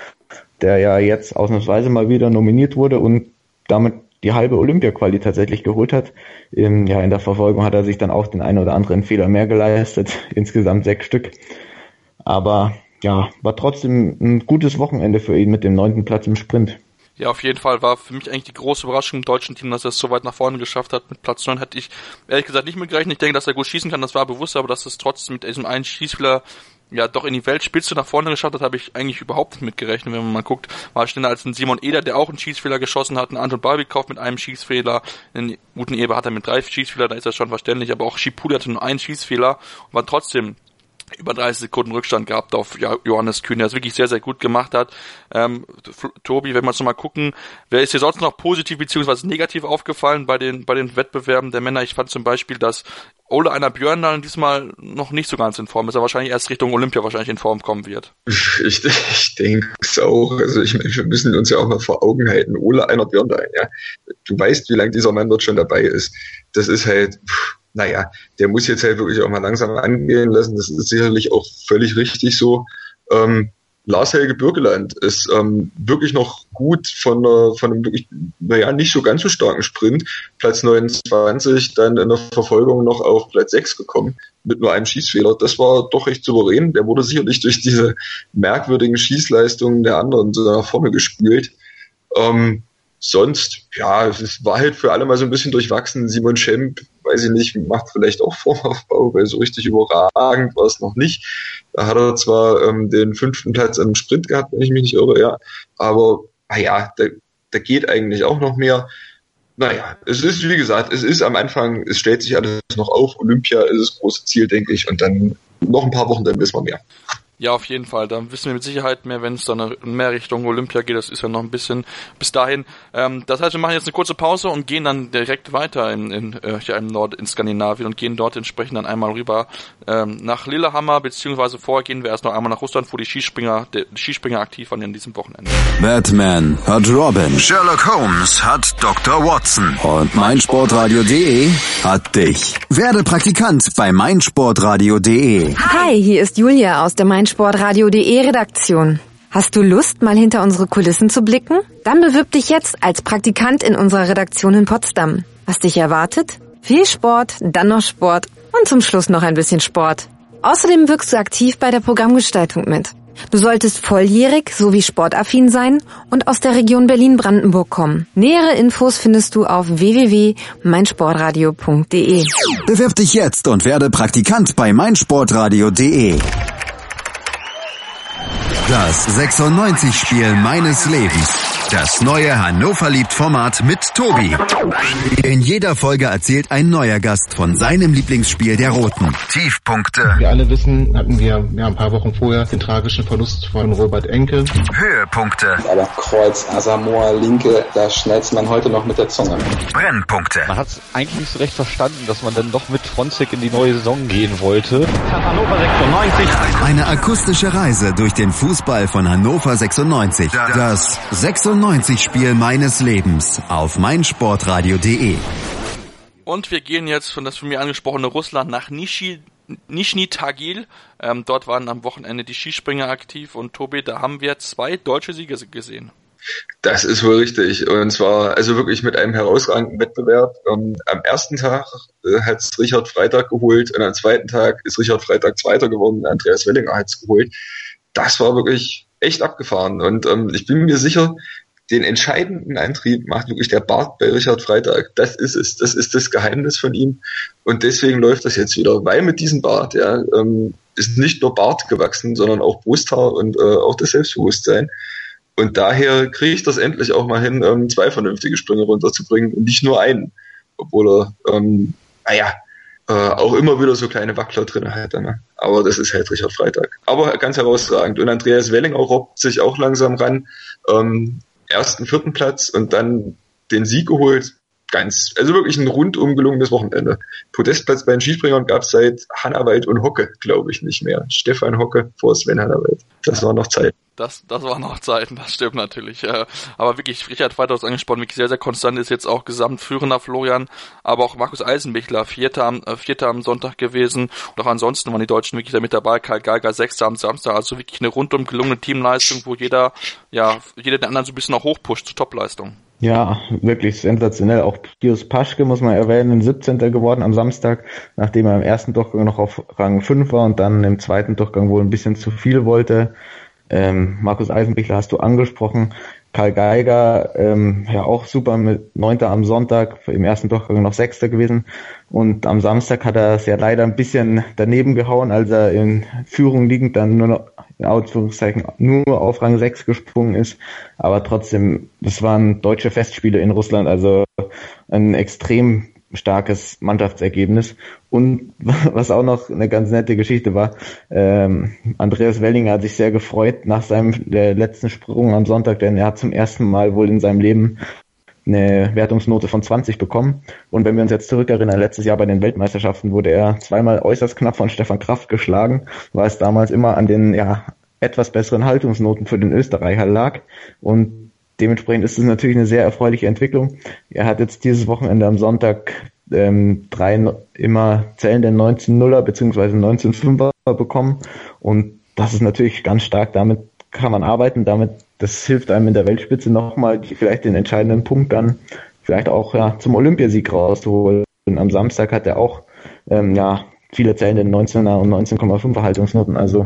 der ja jetzt ausnahmsweise mal wieder nominiert wurde und damit die halbe Olympia-Quali tatsächlich geholt hat. In, ja, in der Verfolgung hat er sich dann auch den einen oder anderen Fehler mehr geleistet, insgesamt sechs Stück. Aber ja, war trotzdem ein gutes Wochenende für ihn mit dem neunten Platz im Sprint. Ja, auf jeden Fall war für mich eigentlich die große Überraschung im deutschen Team, dass er es so weit nach vorne geschafft hat. Mit Platz 9 hätte ich ehrlich gesagt nicht mit gerechnet. Ich denke, dass er gut schießen kann, das war bewusst, aber dass es trotzdem mit diesem einen Schießspieler ja doch in die Weltspitze nach vorne geschafft hat, habe ich eigentlich überhaupt nicht mitgerechnet. Wenn man mal guckt, war schneller als ein Simon Eder, der auch einen Schießfehler geschossen hat, ein Anton Barbikow mit einem Schießfehler, einen guten Eber hat er mit drei Schießfehler, da ist das schon verständlich, aber auch Schipuli hatte nur einen Schießfehler und war trotzdem über 30 Sekunden Rückstand gehabt auf Johannes Kühn, der es wirklich sehr, sehr gut gemacht hat. Ähm, Tobi, wenn wir uns noch mal gucken, wer ist hier sonst noch positiv beziehungsweise negativ aufgefallen bei den, bei den Wettbewerben der Männer? Ich fand zum Beispiel, dass Ole einer Björn dann diesmal noch nicht so ganz in Form ist, er wahrscheinlich erst Richtung Olympia wahrscheinlich in Form kommen wird. Ich, ich denke es auch. Also ich meine, wir müssen uns ja auch mal vor Augen halten. Ole einer Björn ja. Du weißt, wie lange dieser Mann dort schon dabei ist. Das ist halt, pff, naja, der muss jetzt halt wirklich auch mal langsam angehen lassen. Das ist sicherlich auch völlig richtig so. Ähm, Lars Helge Birkeland ist ähm, wirklich noch gut von, einer, von einem wirklich, naja, nicht so ganz so starken Sprint. Platz 29, dann in der Verfolgung noch auf Platz 6 gekommen mit nur einem Schießfehler. Das war doch recht souverän. Der wurde sicherlich durch diese merkwürdigen Schießleistungen der anderen so nach vorne gespült. Ähm, sonst, ja, es war halt für alle mal so ein bisschen durchwachsen. Simon Schemp, weiß ich nicht, macht vielleicht auch Formaufbau, weil so richtig überragend war es noch nicht. Da hat er zwar ähm, den fünften Platz im Sprint gehabt, wenn ich mich nicht irre, ja, aber naja, da, da geht eigentlich auch noch mehr. Naja, es ist, wie gesagt, es ist am Anfang, es stellt sich alles noch auf. Olympia ist das große Ziel, denke ich, und dann noch ein paar Wochen, dann wissen wir mehr. Ja, auf jeden Fall. Da wissen wir mit Sicherheit mehr, wenn es dann mehr Richtung Olympia geht. Das ist ja noch ein bisschen bis dahin. Ähm, das heißt, wir machen jetzt eine kurze Pause und gehen dann direkt weiter in, in, äh, hier im Nord in Skandinavien und gehen dort entsprechend dann einmal rüber ähm, nach Lillehammer, beziehungsweise vorher gehen wir erst noch einmal nach Russland, wo die Skispringer, die Skispringer aktiv waren in diesem Wochenende. Batman hat Robin. Sherlock Holmes hat Dr. Watson. Und meinsportradio.de hat dich. Werde Praktikant bei meinsportradio.de. Hi, hier ist Julia aus der meinsportradio.de Redaktion. Hast du Lust, mal hinter unsere Kulissen zu blicken? Dann bewirb dich jetzt als Praktikant in unserer Redaktion in Potsdam. Was dich erwartet? Viel Sport, dann noch Sport und zum Schluss noch ein bisschen Sport. Außerdem wirkst du aktiv bei der Programmgestaltung mit. Du solltest volljährig sowie sportaffin sein und aus der Region Berlin-Brandenburg kommen. Nähere Infos findest du auf www.meinsportradio.de. Bewirb dich jetzt und werde Praktikant bei meinsportradio.de. Das 96-Spiel meines Lebens. Das neue Hannover liebt Format mit Tobi. In jeder Folge erzählt ein neuer Gast von seinem Lieblingsspiel der Roten. Tiefpunkte, Wir alle wissen, hatten wir ja, ein paar Wochen vorher den tragischen Verlust von Robert Enke. Höhepunkte, Aber Kreuz, Asamoah, Linke, da schnellt man heute noch mit der Zunge. Brennpunkte. Man hat es eigentlich nicht so recht verstanden, dass man dann doch mit Fronzek in die neue Saison gehen wollte. Eine akustische Reise durch den Fußball von Hannover 96. Das 96-Spiel meines Lebens auf meinsportradio.de. Und wir gehen jetzt von das von mir angesprochene Russland nach Nishi, Nischni Tagil. Ähm, dort waren am Wochenende die Skispringer aktiv und Tobi, da haben wir zwei deutsche Siege gesehen. Das ist wohl richtig. Und zwar also wirklich mit einem herausragenden Wettbewerb. Ähm, am ersten Tag äh, hat es Richard Freitag geholt und am zweiten Tag ist Richard Freitag Zweiter geworden. Andreas Wellinger hat es geholt. Das war wirklich echt abgefahren. Und ähm, ich bin mir sicher, den entscheidenden Antrieb macht wirklich der Bart bei Richard Freitag. Das ist es. Das ist das Geheimnis von ihm. Und deswegen läuft das jetzt wieder. Weil mit diesem Bart, ja, ähm, ist nicht nur Bart gewachsen, sondern auch Brusthaar und äh, auch das Selbstbewusstsein. Und daher kriege ich das endlich auch mal hin, ähm, zwei vernünftige Sprünge runterzubringen und nicht nur einen. Obwohl er, ähm, naja, äh, auch immer wieder so kleine Wackler drin hat. Ne? Aber das ist halt Richard Freitag. Aber ganz herausragend. Und Andreas Welling auch robbt sich auch langsam ran. Ähm, ersten, vierten Platz und dann den Sieg geholt. Ganz, also wirklich ein rundum gelungenes Wochenende. Podestplatz bei den Skispringern gab es seit Hannawald und Hocke, glaube ich, nicht mehr. Stefan Hocke vor Sven Hannawald. Das war noch Zeit. Das, das waren noch Zeiten, das stimmt natürlich. Aber wirklich, Richard es angesprochen, wirklich sehr, sehr konstant ist jetzt auch gesamtführender Florian, aber auch Markus Eisenbichler, Vierter am, äh, Vierter am Sonntag gewesen. Und auch ansonsten waren die Deutschen wirklich da mit dabei, Karl Geiger Sechster am Samstag, also wirklich eine rundum gelungene Teamleistung, wo jeder, ja, jeder den anderen so ein bisschen noch hochpusht zur Topleistung. Ja, wirklich sensationell. Auch Pius Paschke muss man erwähnen, 17. geworden am Samstag, nachdem er im ersten Durchgang noch auf Rang 5 war und dann im zweiten Durchgang wohl ein bisschen zu viel wollte. Ähm, Markus Eisenbichler hast du angesprochen. Karl Geiger, ähm, ja auch super mit Neunter am Sonntag, im ersten Durchgang noch Sechster gewesen. Und am Samstag hat er es ja leider ein bisschen daneben gehauen, als er in Führung liegend dann nur noch, in Ausführungszeichen, nur auf Rang 6 gesprungen ist. Aber trotzdem, das waren deutsche Festspiele in Russland, also ein extrem starkes Mannschaftsergebnis. Und was auch noch eine ganz nette Geschichte war, ähm, Andreas Wellinger hat sich sehr gefreut nach seinem letzten Sprung am Sonntag, denn er hat zum ersten Mal wohl in seinem Leben eine Wertungsnote von 20 bekommen. Und wenn wir uns jetzt zurückerinnern, letztes Jahr bei den Weltmeisterschaften wurde er zweimal äußerst knapp von Stefan Kraft geschlagen, weil es damals immer an den ja, etwas besseren Haltungsnoten für den Österreicher lag. Und dementsprechend ist es natürlich eine sehr erfreuliche Entwicklung. Er hat jetzt dieses Wochenende am Sonntag ähm, drei immer zählende 19-0er bzw. 19-5er bekommen und das ist natürlich ganz stark. Damit kann man arbeiten, damit das hilft einem in der Weltspitze nochmal vielleicht den entscheidenden Punkt dann vielleicht auch ja, zum Olympiasieg rauszuholen. Am Samstag hat er auch ähm, ja viele zählende 19er und 19,5er Haltungsnoten. Also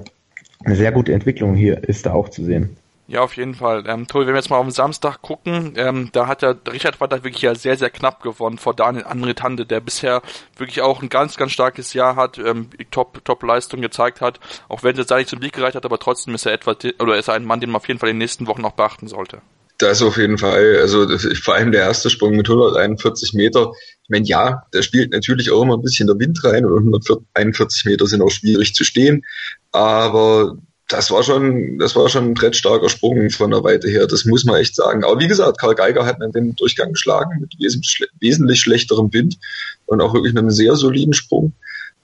eine sehr gute Entwicklung hier ist da auch zu sehen. Ja, auf jeden Fall. Ähm, Tobi, wenn wir jetzt mal auf den Samstag gucken, ähm, da hat ja Richard Walter wirklich ja sehr, sehr knapp gewonnen vor Daniel Andretande, der bisher wirklich auch ein ganz, ganz starkes Jahr hat, ähm, Top, Top-Leistung gezeigt hat, auch wenn es jetzt da nicht zum Sieg gereicht hat, aber trotzdem ist er etwa, oder ist er ein Mann, den man auf jeden Fall in den nächsten Wochen noch beachten sollte. Das auf jeden Fall. Also vor allem der erste Sprung mit 141 Meter. Ich meine, ja, da spielt natürlich auch immer ein bisschen der Wind rein und 141 Meter sind auch schwierig zu stehen. Aber das war schon, das war schon ein brettstarker Sprung von der Weite her. Das muss man echt sagen. Aber wie gesagt, Karl Geiger hat den Durchgang geschlagen mit wesentlich, wesentlich schlechterem Wind und auch wirklich einem sehr soliden Sprung.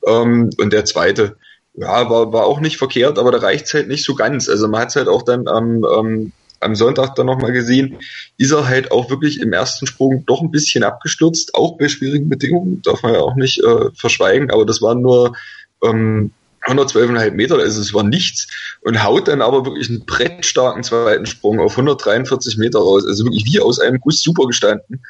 Ähm, und der zweite, ja, war, war auch nicht verkehrt, aber da reicht's halt nicht so ganz. Also man hat's halt auch dann am, ähm, am Sonntag dann nochmal gesehen, ist er halt auch wirklich im ersten Sprung doch ein bisschen abgestürzt, auch bei schwierigen Bedingungen, darf man ja auch nicht äh, verschweigen, aber das waren nur ähm, 112,5 Meter, also es war nichts und haut dann aber wirklich einen brettstarken zweiten Sprung auf 143 Meter raus, also wirklich wie aus einem Guss super gestanden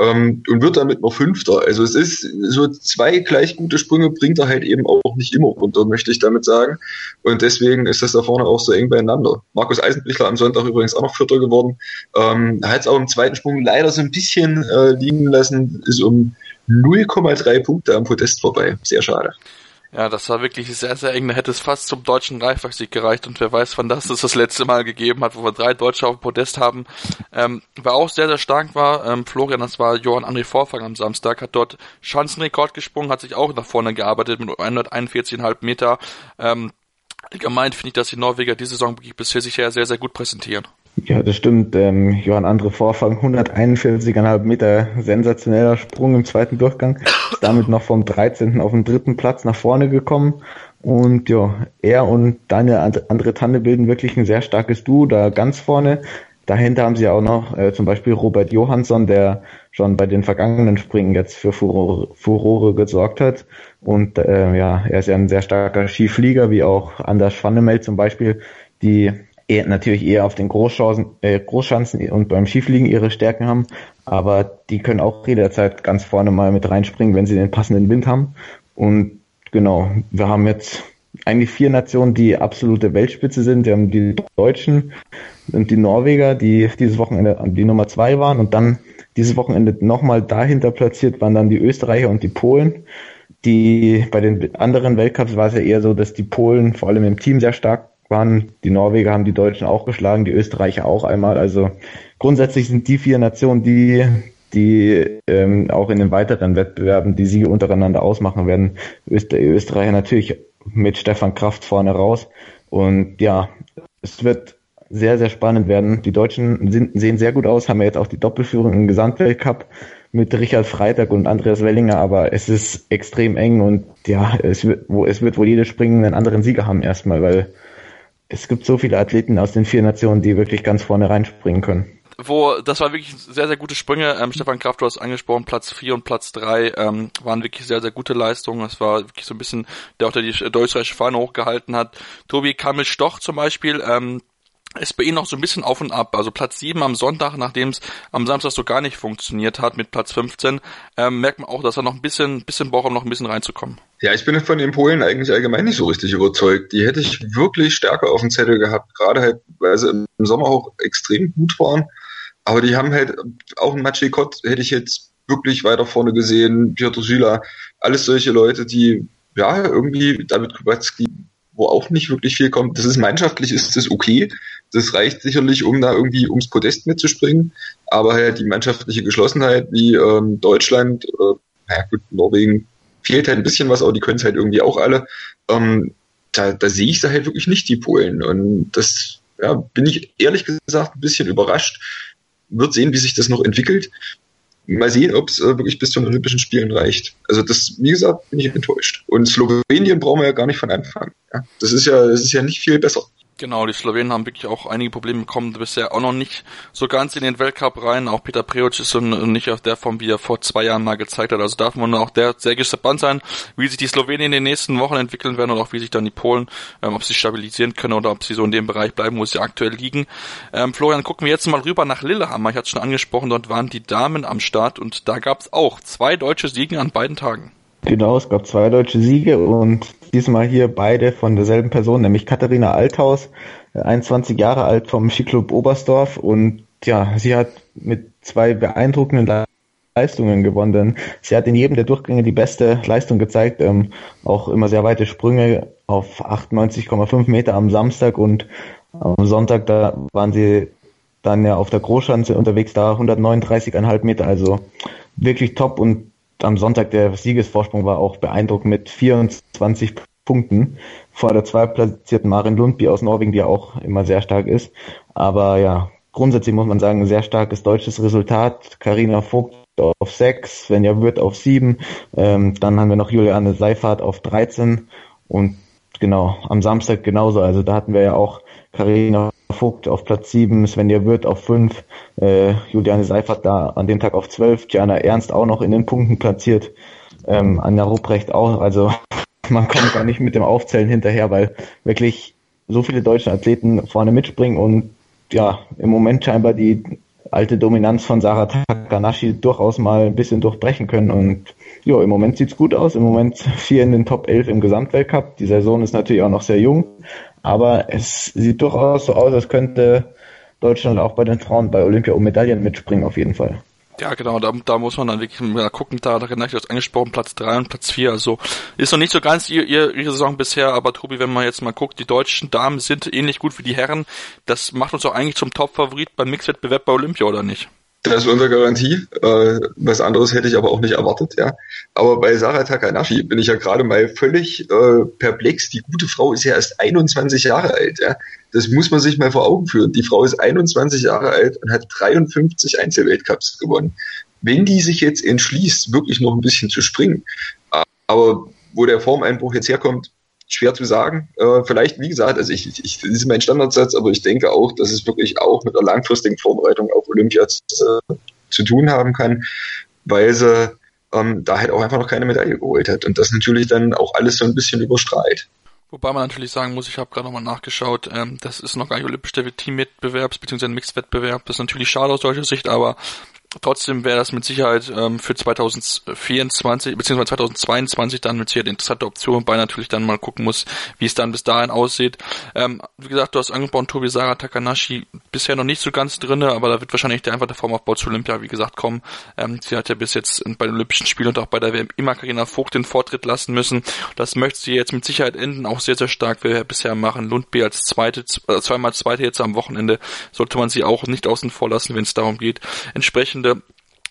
ähm, und wird damit noch Fünfter. Also es ist so zwei gleich gute Sprünge bringt er halt eben auch nicht immer runter, möchte ich damit sagen und deswegen ist das da vorne auch so eng beieinander. Markus Eisenbichler am Sonntag übrigens auch noch Vierter geworden, ähm, hat es auch im zweiten Sprung leider so ein bisschen äh, liegen lassen, ist um 0,3 Punkte am Podest vorbei. Sehr schade. Ja, das war wirklich sehr, sehr eng. Da hätte es fast zum deutschen Dreifachsieg gereicht und wer weiß, wann das es das letzte Mal gegeben hat, wo wir drei Deutsche auf dem Podest haben. Ähm, wer auch sehr, sehr stark war, ähm, Florian, das war Johann André Vorfang am Samstag, hat dort Schanzenrekord gesprungen, hat sich auch nach vorne gearbeitet mit 141,5 Meter. Ähm, allgemein finde ich, dass die Norweger diese Saison bisher sich sehr, sehr gut präsentieren. Ja, das stimmt. Ähm, Johann Andre Vorfang, 141,5 Meter, sensationeller Sprung im zweiten Durchgang. Ist damit noch vom 13. auf den dritten Platz nach vorne gekommen. Und ja, er und Daniel Andre Tanne bilden wirklich ein sehr starkes Duo da ganz vorne. Dahinter haben sie auch noch äh, zum Beispiel Robert Johansson, der schon bei den vergangenen Springen jetzt für Furore, Furore gesorgt hat. Und äh, ja, er ist ja ein sehr starker Skiflieger, wie auch Anders Schwannemel zum Beispiel, die eher, natürlich eher auf den Großchancen, äh, Großschanzen und beim Skifliegen ihre Stärken haben, aber die können auch jederzeit ganz vorne mal mit reinspringen, wenn sie den passenden Wind haben. Und genau, wir haben jetzt eigentlich vier Nationen, die absolute Weltspitze sind. Wir haben die Deutschen und die Norweger, die dieses Wochenende die Nummer zwei waren und dann dieses Wochenende nochmal dahinter platziert waren dann die Österreicher und die Polen. Die bei den anderen Weltcups war es ja eher so, dass die Polen vor allem im Team sehr stark waren. Die Norweger haben die Deutschen auch geschlagen, die Österreicher auch einmal. Also grundsätzlich sind die vier Nationen, die die ähm, auch in den weiteren Wettbewerben die Siege untereinander ausmachen werden. Öster Österreicher natürlich mit Stefan Kraft vorne raus. Und ja, es wird sehr, sehr spannend werden. Die Deutschen sind, sehen sehr gut aus, haben ja jetzt auch die Doppelführung im Gesamtweltcup mit Richard Freitag und Andreas Wellinger, aber es ist extrem eng und ja, es wird, wo, es wird wohl jedes Springen einen anderen Sieger haben erstmal, weil es gibt so viele Athleten aus den vier Nationen, die wirklich ganz vorne reinspringen können. Wo, das war wirklich sehr, sehr gute Sprünge. Ähm, Stefan Kraft, du hast angesprochen, Platz 4 und Platz 3 ähm, waren wirklich sehr, sehr gute Leistungen. Es war wirklich so ein bisschen, der auch der die deutsche Fahne hochgehalten hat. Tobi Kamel Stoch zum Beispiel, ähm, ist bei ihnen noch so ein bisschen auf und ab. Also Platz 7 am Sonntag, nachdem es am Samstag so gar nicht funktioniert hat mit Platz 15, ähm, merkt man auch, dass er noch ein bisschen, bisschen braucht, um noch ein bisschen reinzukommen. Ja, ich bin von den Polen eigentlich allgemein nicht so richtig überzeugt. Die hätte ich wirklich stärker auf dem Zettel gehabt, gerade halt, weil sie im Sommer auch extrem gut waren. Aber die haben halt auch ein Maciej Kott hätte ich jetzt wirklich weiter vorne gesehen, Piotr Süla, alles solche Leute, die ja irgendwie David Kubacki wo auch nicht wirklich viel kommt. Das ist mannschaftlich, ist das okay. Das reicht sicherlich, um da irgendwie ums Podest mitzuspringen. Aber halt die mannschaftliche Geschlossenheit wie ähm, Deutschland, äh, naja gut, Norwegen fehlt halt ein bisschen was, aber die können es halt irgendwie auch alle. Ähm, da, da sehe ich da halt wirklich nicht die Polen. Und das ja, bin ich ehrlich gesagt ein bisschen überrascht. Wird sehen, wie sich das noch entwickelt mal sehen, ob es äh, wirklich bis zu den Olympischen Spielen reicht. Also das, wie gesagt, bin ich enttäuscht. Und Slowenien brauchen wir ja gar nicht von Anfang. Ja? Das ist ja, das ist ja nicht viel besser. Genau, die Slowenen haben wirklich auch einige Probleme bekommen, bisher auch noch nicht so ganz in den Weltcup rein. Auch Peter Preoc ist so nicht auf der Form, wie er vor zwei Jahren mal gezeigt hat. Also darf man auch der sehr gespannt sein, wie sich die Slowenen in den nächsten Wochen entwickeln werden und auch wie sich dann die Polen, ähm, ob sie stabilisieren können oder ob sie so in dem Bereich bleiben, wo sie aktuell liegen. Ähm, Florian, gucken wir jetzt mal rüber nach Lillehammer. Ich hatte es schon angesprochen, dort waren die Damen am Start und da gab es auch zwei deutsche Siege an beiden Tagen. Genau, es gab zwei deutsche Siege und diesmal hier beide von derselben Person, nämlich Katharina Althaus, 21 Jahre alt vom Skiclub Oberstdorf und ja, sie hat mit zwei beeindruckenden Leistungen gewonnen. Sie hat in jedem der Durchgänge die beste Leistung gezeigt, ähm, auch immer sehr weite Sprünge auf 98,5 Meter am Samstag und am Sonntag, da waren sie dann ja auf der Großschanze unterwegs, da 139,5 Meter, also wirklich top und am Sonntag der Siegesvorsprung war auch beeindruckend mit 24 Punkten vor der zweitplatzierten Marin Lundby aus Norwegen, die ja auch immer sehr stark ist. Aber ja, grundsätzlich muss man sagen, ein sehr starkes deutsches Resultat. Karina Vogt auf 6, Svenja Wirth auf 7, ähm, dann haben wir noch Juliane Seifert auf 13 und genau, am Samstag genauso. Also da hatten wir ja auch Karina Vogt auf Platz 7, Svenja Wirth auf 5, äh, Juliane Seifert da an dem Tag auf 12, Gianna Ernst auch noch in den Punkten platziert, ähm, Anja Rupprecht auch, also man kommt gar nicht mit dem Aufzählen hinterher, weil wirklich so viele deutsche Athleten vorne mitspringen und ja, im Moment scheinbar die alte Dominanz von Sarah Takanashi durchaus mal ein bisschen durchbrechen können und ja, im Moment sieht's gut aus. Im Moment vier in den Top 11 im Gesamtweltcup. Die Saison ist natürlich auch noch sehr jung, aber es sieht durchaus so aus, als könnte Deutschland auch bei den Frauen bei Olympia um Medaillen mitspringen, auf jeden Fall. Ja, genau, da, da muss man dann wirklich mal gucken, da, da genau, ich das angesprochen, Platz drei und Platz vier also ist noch nicht so ganz ihr, ihr, ihre Saison bisher, aber Tobi, wenn man jetzt mal guckt, die deutschen Damen sind ähnlich gut wie die Herren, das macht uns doch eigentlich zum Top-Favorit beim Mixwettbewerb bei Olympia, oder nicht? Das ist unsere Garantie. Äh, was anderes hätte ich aber auch nicht erwartet, ja. Aber bei Sarah Takanashi bin ich ja gerade mal völlig äh, perplex. Die gute Frau ist ja erst 21 Jahre alt, ja. Das muss man sich mal vor Augen führen. Die Frau ist 21 Jahre alt und hat 53 Einzelweltcups gewonnen. Wenn die sich jetzt entschließt, wirklich noch ein bisschen zu springen, aber wo der Formeinbruch jetzt herkommt, schwer zu sagen. Äh, vielleicht, wie gesagt, also ich, ich, das ist mein Standardsatz, aber ich denke auch, dass es wirklich auch mit einer langfristigen Vorbereitung auf Olympia zu, äh, zu tun haben kann, weil sie ähm, da halt auch einfach noch keine Medaille geholt hat und das natürlich dann auch alles so ein bisschen überstrahlt. Wobei man natürlich sagen muss, ich habe gerade nochmal nachgeschaut, ähm, das ist noch gar nicht olympischer Teamwettbewerb, beziehungsweise ein Mixed-Wettbewerb. Das ist natürlich schade aus deutscher Sicht, aber Trotzdem wäre das mit Sicherheit ähm, für 2024 bzw. 2022 dann mit Sicherheit eine interessante Option, wobei natürlich dann mal gucken muss, wie es dann bis dahin aussieht. Ähm, wie gesagt, du hast angebaut, Tobi Sarah Takanashi bisher noch nicht so ganz drinne, aber da wird wahrscheinlich der einfach der Formaufbau zu Olympia, wie gesagt, kommen. Ähm, sie hat ja bis jetzt bei den Olympischen Spielen und auch bei der WM immer Karina Vogt den Vortritt lassen müssen. Das möchte sie jetzt mit Sicherheit enden, auch sehr, sehr stark, wie wir bisher machen. Lundby als zweite, äh, zweimal zweite jetzt am Wochenende sollte man sie auch nicht außen vor lassen, wenn es darum geht. Entsprechend entsprechende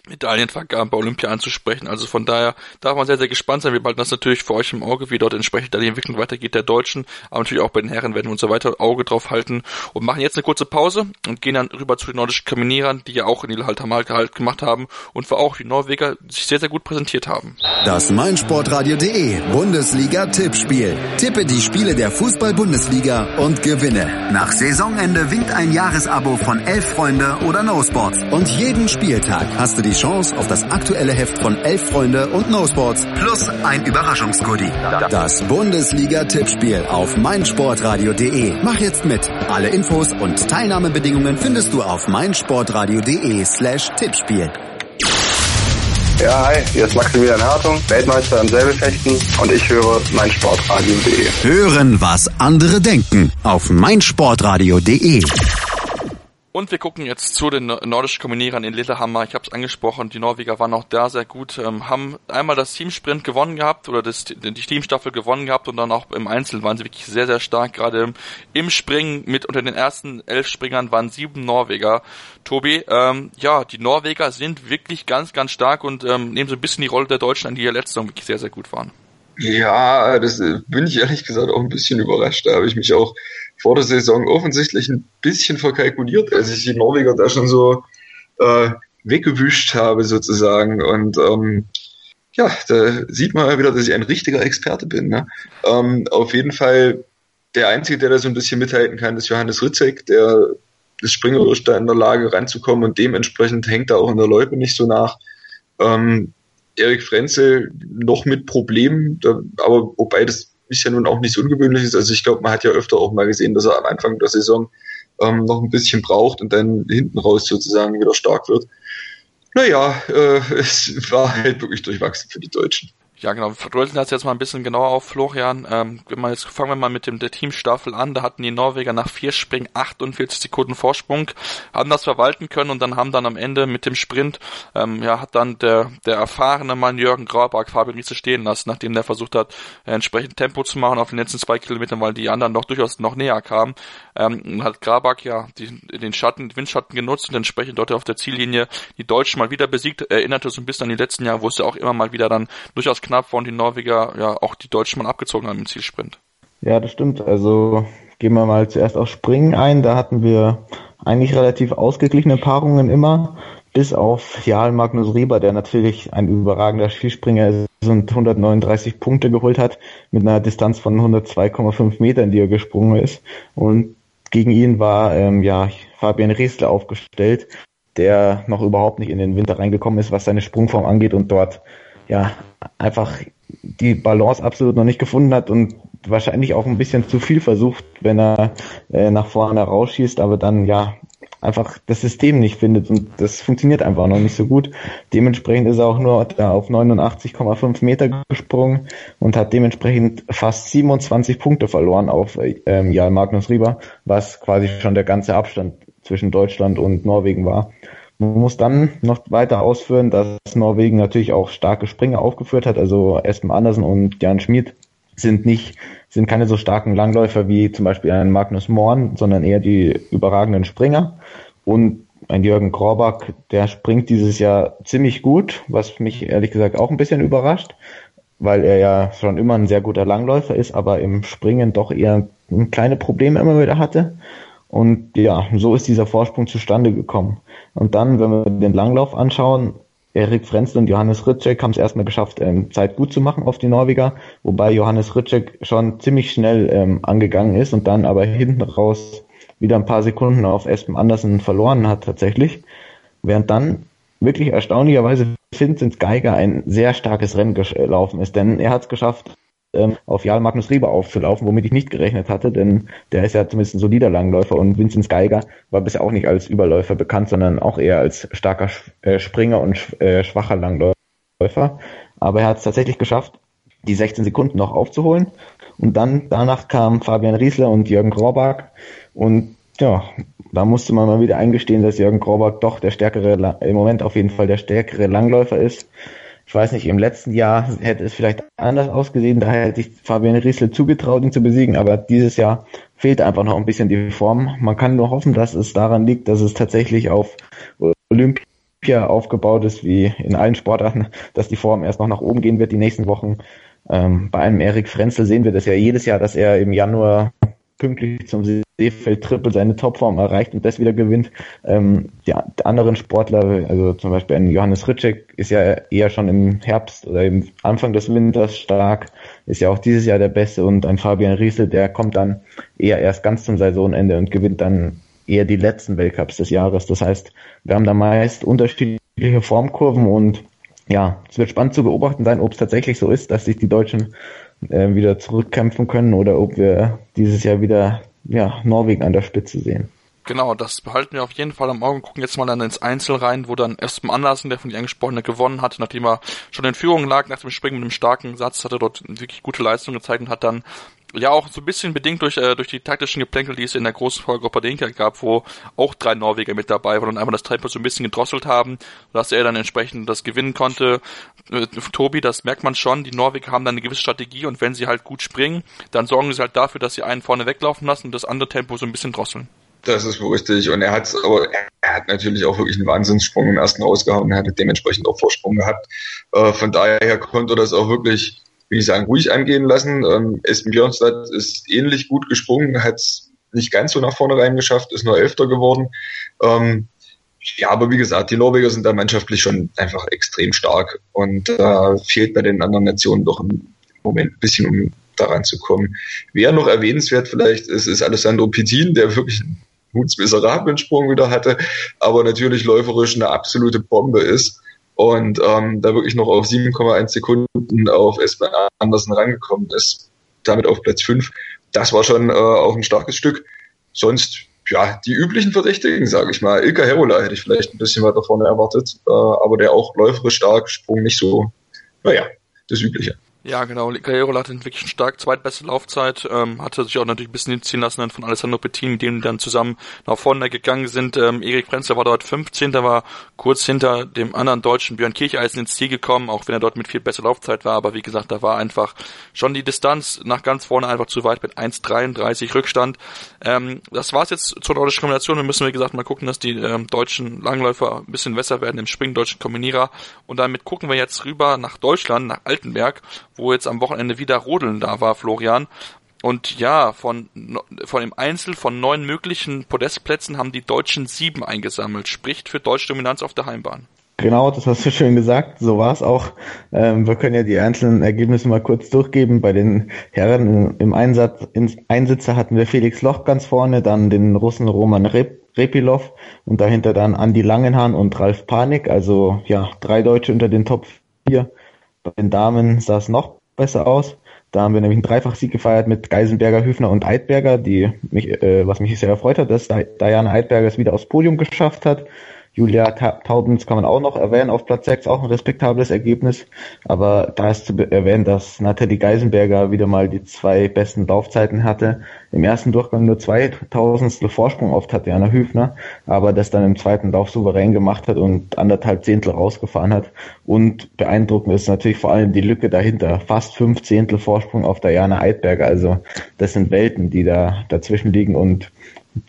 Medaillenvergaben bei Olympia anzusprechen. Also von daher darf man sehr, sehr gespannt sein. Wir behalten das natürlich für euch im Auge, wie dort entsprechend die Entwicklung weitergeht der Deutschen, aber natürlich auch bei den Herren werden wir uns so weiter Auge drauf halten und machen jetzt eine kurze Pause und gehen dann rüber zu den nordischen Kombinierern, die ja auch in Lillehalter gehalt gemacht haben und wo auch die Norweger sich sehr, sehr gut präsentiert haben. Das meinsportradio.de Bundesliga-Tippspiel. Tippe die Spiele der Fußball-Bundesliga und gewinne. Nach Saisonende winkt ein Jahresabo von Elf Freunde oder No Sports und jeden Spieltag hast du die Chance auf das aktuelle Heft von Elf Freunde und No Sports plus ein Überraschungsgoodie. Das Bundesliga-Tippspiel auf meinsportradio.de. Mach jetzt mit. Alle Infos und Teilnahmebedingungen findest du auf meinsportradio.de slash Tippspiel. Ja, hi, hier ist Maximilian Hartung, Weltmeister im Säbelfechten und ich höre meinsportradio.de. Hören, was andere denken auf meinsportradio.de. Und wir gucken jetzt zu den nordischen Kombinierern in Lillehammer. Ich habe es angesprochen, die Norweger waren auch da sehr gut, ähm, haben einmal das Teamsprint gewonnen gehabt oder das, die Teamstaffel gewonnen gehabt und dann auch im Einzel waren sie wirklich sehr, sehr stark. Gerade im, Springen mit unter den ersten elf Springern waren sieben Norweger. Tobi, ähm, ja, die Norweger sind wirklich ganz, ganz stark und ähm, nehmen so ein bisschen die Rolle der Deutschen an, die ja letzte Saison wirklich sehr, sehr gut waren. Ja, das äh, bin ich ehrlich gesagt auch ein bisschen überrascht. Da habe ich mich auch vor der Saison offensichtlich ein bisschen verkalkuliert, als ich die Norweger da schon so äh, weggewischt habe sozusagen. Und ähm, ja, da sieht man wieder, dass ich ein richtiger Experte bin. Ne? Ähm, auf jeden Fall der Einzige, der da so ein bisschen mithalten kann, ist Johannes Ritzek, der ist springerisch da in der Lage ranzukommen und dementsprechend hängt er auch in der Loipe nicht so nach. Ähm, Erik Frenzel noch mit Problemen, da, aber wobei das ist ja nun auch nichts Ungewöhnliches. Also ich glaube, man hat ja öfter auch mal gesehen, dass er am Anfang der Saison ähm, noch ein bisschen braucht und dann hinten raus sozusagen wieder stark wird. Naja, äh, es war halt wirklich durchwachsen für die Deutschen. Ja, genau. Wir dröseln das jetzt mal ein bisschen genauer auf, Florian. Ähm, jetzt fangen wir mal mit dem der Teamstaffel an. Da hatten die Norweger nach vier Springen 48 Sekunden Vorsprung, haben das verwalten können und dann haben dann am Ende mit dem Sprint, ähm, ja, hat dann der, der erfahrene Mann Jürgen Graubach Fabian Riese stehen lassen, nachdem der versucht hat, entsprechend Tempo zu machen auf den letzten zwei Kilometern, weil die anderen doch durchaus noch näher kamen. Ähm, hat Grabak ja die, den Schatten, den Windschatten genutzt und entsprechend dort auf der Ziellinie die Deutschen mal wieder besiegt. Erinnerte so ein bisschen an die letzten Jahre, wo es ja auch immer mal wieder dann durchaus knapp war und die Norweger ja auch die Deutschen mal abgezogen haben im Zielsprint. Ja, das stimmt. Also gehen wir mal zuerst auf Springen ein. Da hatten wir eigentlich relativ ausgeglichene Paarungen immer, bis auf Jarl Magnus Rieber, der natürlich ein überragender Skispringer ist und 139 Punkte geholt hat mit einer Distanz von 102,5 Metern, die er gesprungen ist. Und gegen ihn war ähm, ja Fabian Riesler aufgestellt, der noch überhaupt nicht in den Winter reingekommen ist, was seine Sprungform angeht und dort ja einfach die Balance absolut noch nicht gefunden hat und wahrscheinlich auch ein bisschen zu viel versucht, wenn er äh, nach vorne rausschießt, aber dann ja einfach das System nicht findet und das funktioniert einfach noch nicht so gut. Dementsprechend ist er auch nur auf 89,5 Meter gesprungen und hat dementsprechend fast 27 Punkte verloren auf ähm, Jarl Magnus Rieber, was quasi schon der ganze Abstand zwischen Deutschland und Norwegen war. Man muss dann noch weiter ausführen, dass Norwegen natürlich auch starke Springer aufgeführt hat. Also Espen Andersen und Jan Schmid sind nicht, sind keine so starken Langläufer wie zum Beispiel ein Magnus Morn, sondern eher die überragenden Springer. Und ein Jürgen Korbach, der springt dieses Jahr ziemlich gut, was mich ehrlich gesagt auch ein bisschen überrascht, weil er ja schon immer ein sehr guter Langläufer ist, aber im Springen doch eher kleine Probleme immer wieder hatte. Und ja, so ist dieser Vorsprung zustande gekommen. Und dann, wenn wir den Langlauf anschauen, Erik Frenzel und Johannes Ritschek haben es erstmal geschafft, ähm, Zeit gut zu machen auf die Norweger, wobei Johannes Ritschek schon ziemlich schnell ähm, angegangen ist und dann aber hinten raus wieder ein paar Sekunden auf Espen Andersen verloren hat tatsächlich. Während dann wirklich erstaunlicherweise Vincent Geiger ein sehr starkes Rennen gelaufen ist, denn er hat es geschafft, ähm, auf Jarl Magnus Rieber aufzulaufen, womit ich nicht gerechnet hatte, denn der ist ja zumindest ein solider Langläufer und Vincent Geiger war bisher auch nicht als Überläufer bekannt, sondern auch eher als starker äh, Springer und äh, schwacher Langläufer. Aber er hat es tatsächlich geschafft, die 16 Sekunden noch aufzuholen. Und dann danach kam Fabian Riesler und Jürgen Korbach. Und ja, da musste man mal wieder eingestehen, dass Jürgen Korbach doch der stärkere, im Moment auf jeden Fall der stärkere Langläufer ist ich weiß nicht, im letzten Jahr hätte es vielleicht anders ausgesehen, da hätte ich Fabian Riesel zugetraut, ihn zu besiegen, aber dieses Jahr fehlt einfach noch ein bisschen die Form. Man kann nur hoffen, dass es daran liegt, dass es tatsächlich auf Olympia aufgebaut ist, wie in allen Sportarten, dass die Form erst noch nach oben gehen wird die nächsten Wochen. Ähm, bei einem Erik Frenzel sehen wir das ja jedes Jahr, dass er im Januar pünktlich zum Seefeld Triple seine Topform erreicht und das wieder gewinnt. Ähm, die anderen Sportler, also zum Beispiel ein Johannes Ritschek, ist ja eher schon im Herbst oder im Anfang des Winters stark, ist ja auch dieses Jahr der Beste und ein Fabian Riesel, der kommt dann eher erst ganz zum Saisonende und gewinnt dann eher die letzten Weltcups des Jahres. Das heißt, wir haben da meist unterschiedliche Formkurven und ja, es wird spannend zu beobachten sein, ob es tatsächlich so ist, dass sich die Deutschen äh, wieder zurückkämpfen können oder ob wir dieses Jahr wieder ja, Norwegen an der Spitze sehen. Genau, das behalten wir auf jeden Fall am Auge. Gucken jetzt mal dann ins Einzel rein, wo dann Espen Andersen, der von dir angesprochene, gewonnen hat, nachdem er schon in Führung lag nach dem Springen mit einem starken Satz, hat er dort wirklich gute Leistung gezeigt und hat dann ja auch so ein bisschen bedingt durch, äh, durch die taktischen Geplänkel, die es in der großen Folge Padenka gab, wo auch drei Norweger mit dabei waren und einfach das Tempo so ein bisschen gedrosselt haben, dass er dann entsprechend das gewinnen konnte. Äh, Tobi, das merkt man schon, die Norweger haben dann eine gewisse Strategie und wenn sie halt gut springen, dann sorgen sie halt dafür, dass sie einen vorne weglaufen lassen und das andere Tempo so ein bisschen drosseln. Das ist wohl richtig. Und er hat, aber er hat natürlich auch wirklich einen Wahnsinnssprung im ersten rausgehauen. Er hatte dementsprechend auch Vorsprung gehabt. Äh, von daher konnte das auch wirklich will ich sagen, ruhig angehen lassen. Ähm, Espen Björnstad ist ähnlich gut gesprungen, hat es nicht ganz so nach vorne reingeschafft, ist nur Elfter geworden. Ähm, ja, aber wie gesagt, die Norweger sind da mannschaftlich schon einfach extrem stark und äh, fehlt bei den anderen Nationen doch im Moment ein bisschen, um daran zu kommen. Wer noch erwähnenswert vielleicht ist, ist Alessandro Pitin, der wirklich einen miserablen Sprung wieder hatte, aber natürlich läuferisch eine absolute Bombe ist und ähm, da wirklich noch auf 7,1 Sekunden auf Espen Andersen rangekommen ist, damit auf Platz 5. Das war schon äh, auch ein starkes Stück. Sonst, ja, die üblichen Verdächtigen, sage ich mal. Ilka Herola hätte ich vielleicht ein bisschen weiter vorne erwartet, äh, aber der auch läuferisch stark, Sprung nicht so, naja, das Übliche. Ja, genau. Guerrero hatte wirklich eine stark zweitbeste Laufzeit, ähm, hatte sich auch natürlich ein bisschen hinziehen lassen dann von Alessandro Pettin, mit dem dann zusammen nach vorne gegangen sind. Ähm, Erik Prenzler war dort 15. war kurz hinter dem anderen deutschen Björn Kircheisen ins Ziel gekommen, auch wenn er dort mit viel besser Laufzeit war. Aber wie gesagt, da war einfach schon die Distanz nach ganz vorne einfach zu weit mit 1,33 Rückstand. Ähm, das war's jetzt zur nordischen Kombination. Wir müssen, wie gesagt, mal gucken, dass die ähm, deutschen Langläufer ein bisschen besser werden im Springen deutschen Kombinierer. Und damit gucken wir jetzt rüber nach Deutschland, nach Altenberg, wo jetzt am Wochenende wieder Rodeln da war, Florian. Und ja, von, von dem Einzel von neun möglichen Podestplätzen haben die Deutschen sieben eingesammelt. Spricht für deutsche Dominanz auf der Heimbahn. Genau, das hast du schön gesagt. So war es auch. Ähm, wir können ja die einzelnen Ergebnisse mal kurz durchgeben. Bei den Herren im Einsatz, im Einsitzer hatten wir Felix Loch ganz vorne, dann den Russen Roman Rep, Repilov und dahinter dann Andi Langenhahn und Ralf Panik. Also ja, drei Deutsche unter den Top 4. Bei den Damen sah es noch besser aus. Da haben wir nämlich einen Dreifachsieg gefeiert mit Geisenberger, Hüfner und Eidberger, die mich, äh, was mich sehr erfreut hat, dass Diana Eidberger es wieder aufs Podium geschafft hat. Julia Taubens kann man auch noch erwähnen, auf Platz 6 auch ein respektables Ergebnis. Aber da ist zu erwähnen, dass Nathalie Geisenberger wieder mal die zwei besten Laufzeiten hatte. Im ersten Durchgang nur zwei Tausendstel Vorsprung auf Tatjana Hüfner, aber das dann im zweiten Lauf souverän gemacht hat und anderthalb Zehntel rausgefahren hat. Und beeindruckend ist natürlich vor allem die Lücke dahinter. Fast fünf Zehntel Vorsprung auf Diana Eidberger. Also das sind Welten, die da dazwischen liegen und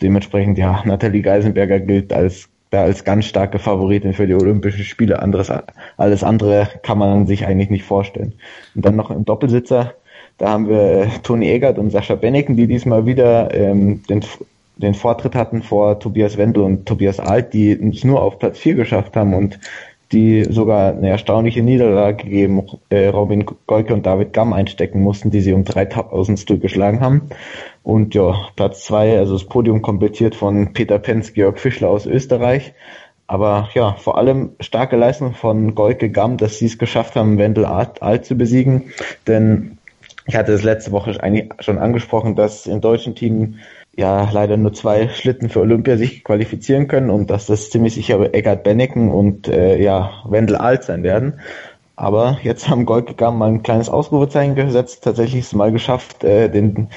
dementsprechend, ja, Nathalie Geisenberger gilt als da als ganz starke Favoritin für die Olympischen Spiele. Anderes, alles andere kann man sich eigentlich nicht vorstellen. Und dann noch im Doppelsitzer, da haben wir äh, Toni Egert und Sascha Benneken, die diesmal wieder ähm, den, den Vortritt hatten vor Tobias Wendel und Tobias Alt, die es nur auf Platz 4 geschafft haben und die sogar eine erstaunliche Niederlage gegen äh, Robin Golke und David Gamm einstecken mussten, die sie um 3000 geschlagen haben. Und ja, Platz zwei, also das Podium komplettiert von Peter Penz, Georg Fischler aus Österreich. Aber ja, vor allem starke Leistung von Golke Gamm, dass sie es geschafft haben, Wendel Alt, zu besiegen. Denn ich hatte es letzte Woche eigentlich schon angesprochen, dass im deutschen Team ja leider nur zwei Schlitten für Olympia sich qualifizieren können und dass das ziemlich sicher Eckart Benneken und äh, ja Wendel Alt sein werden. Aber jetzt haben Goldgegam mal ein kleines Ausrufezeichen gesetzt, tatsächlich es mal geschafft, äh, den,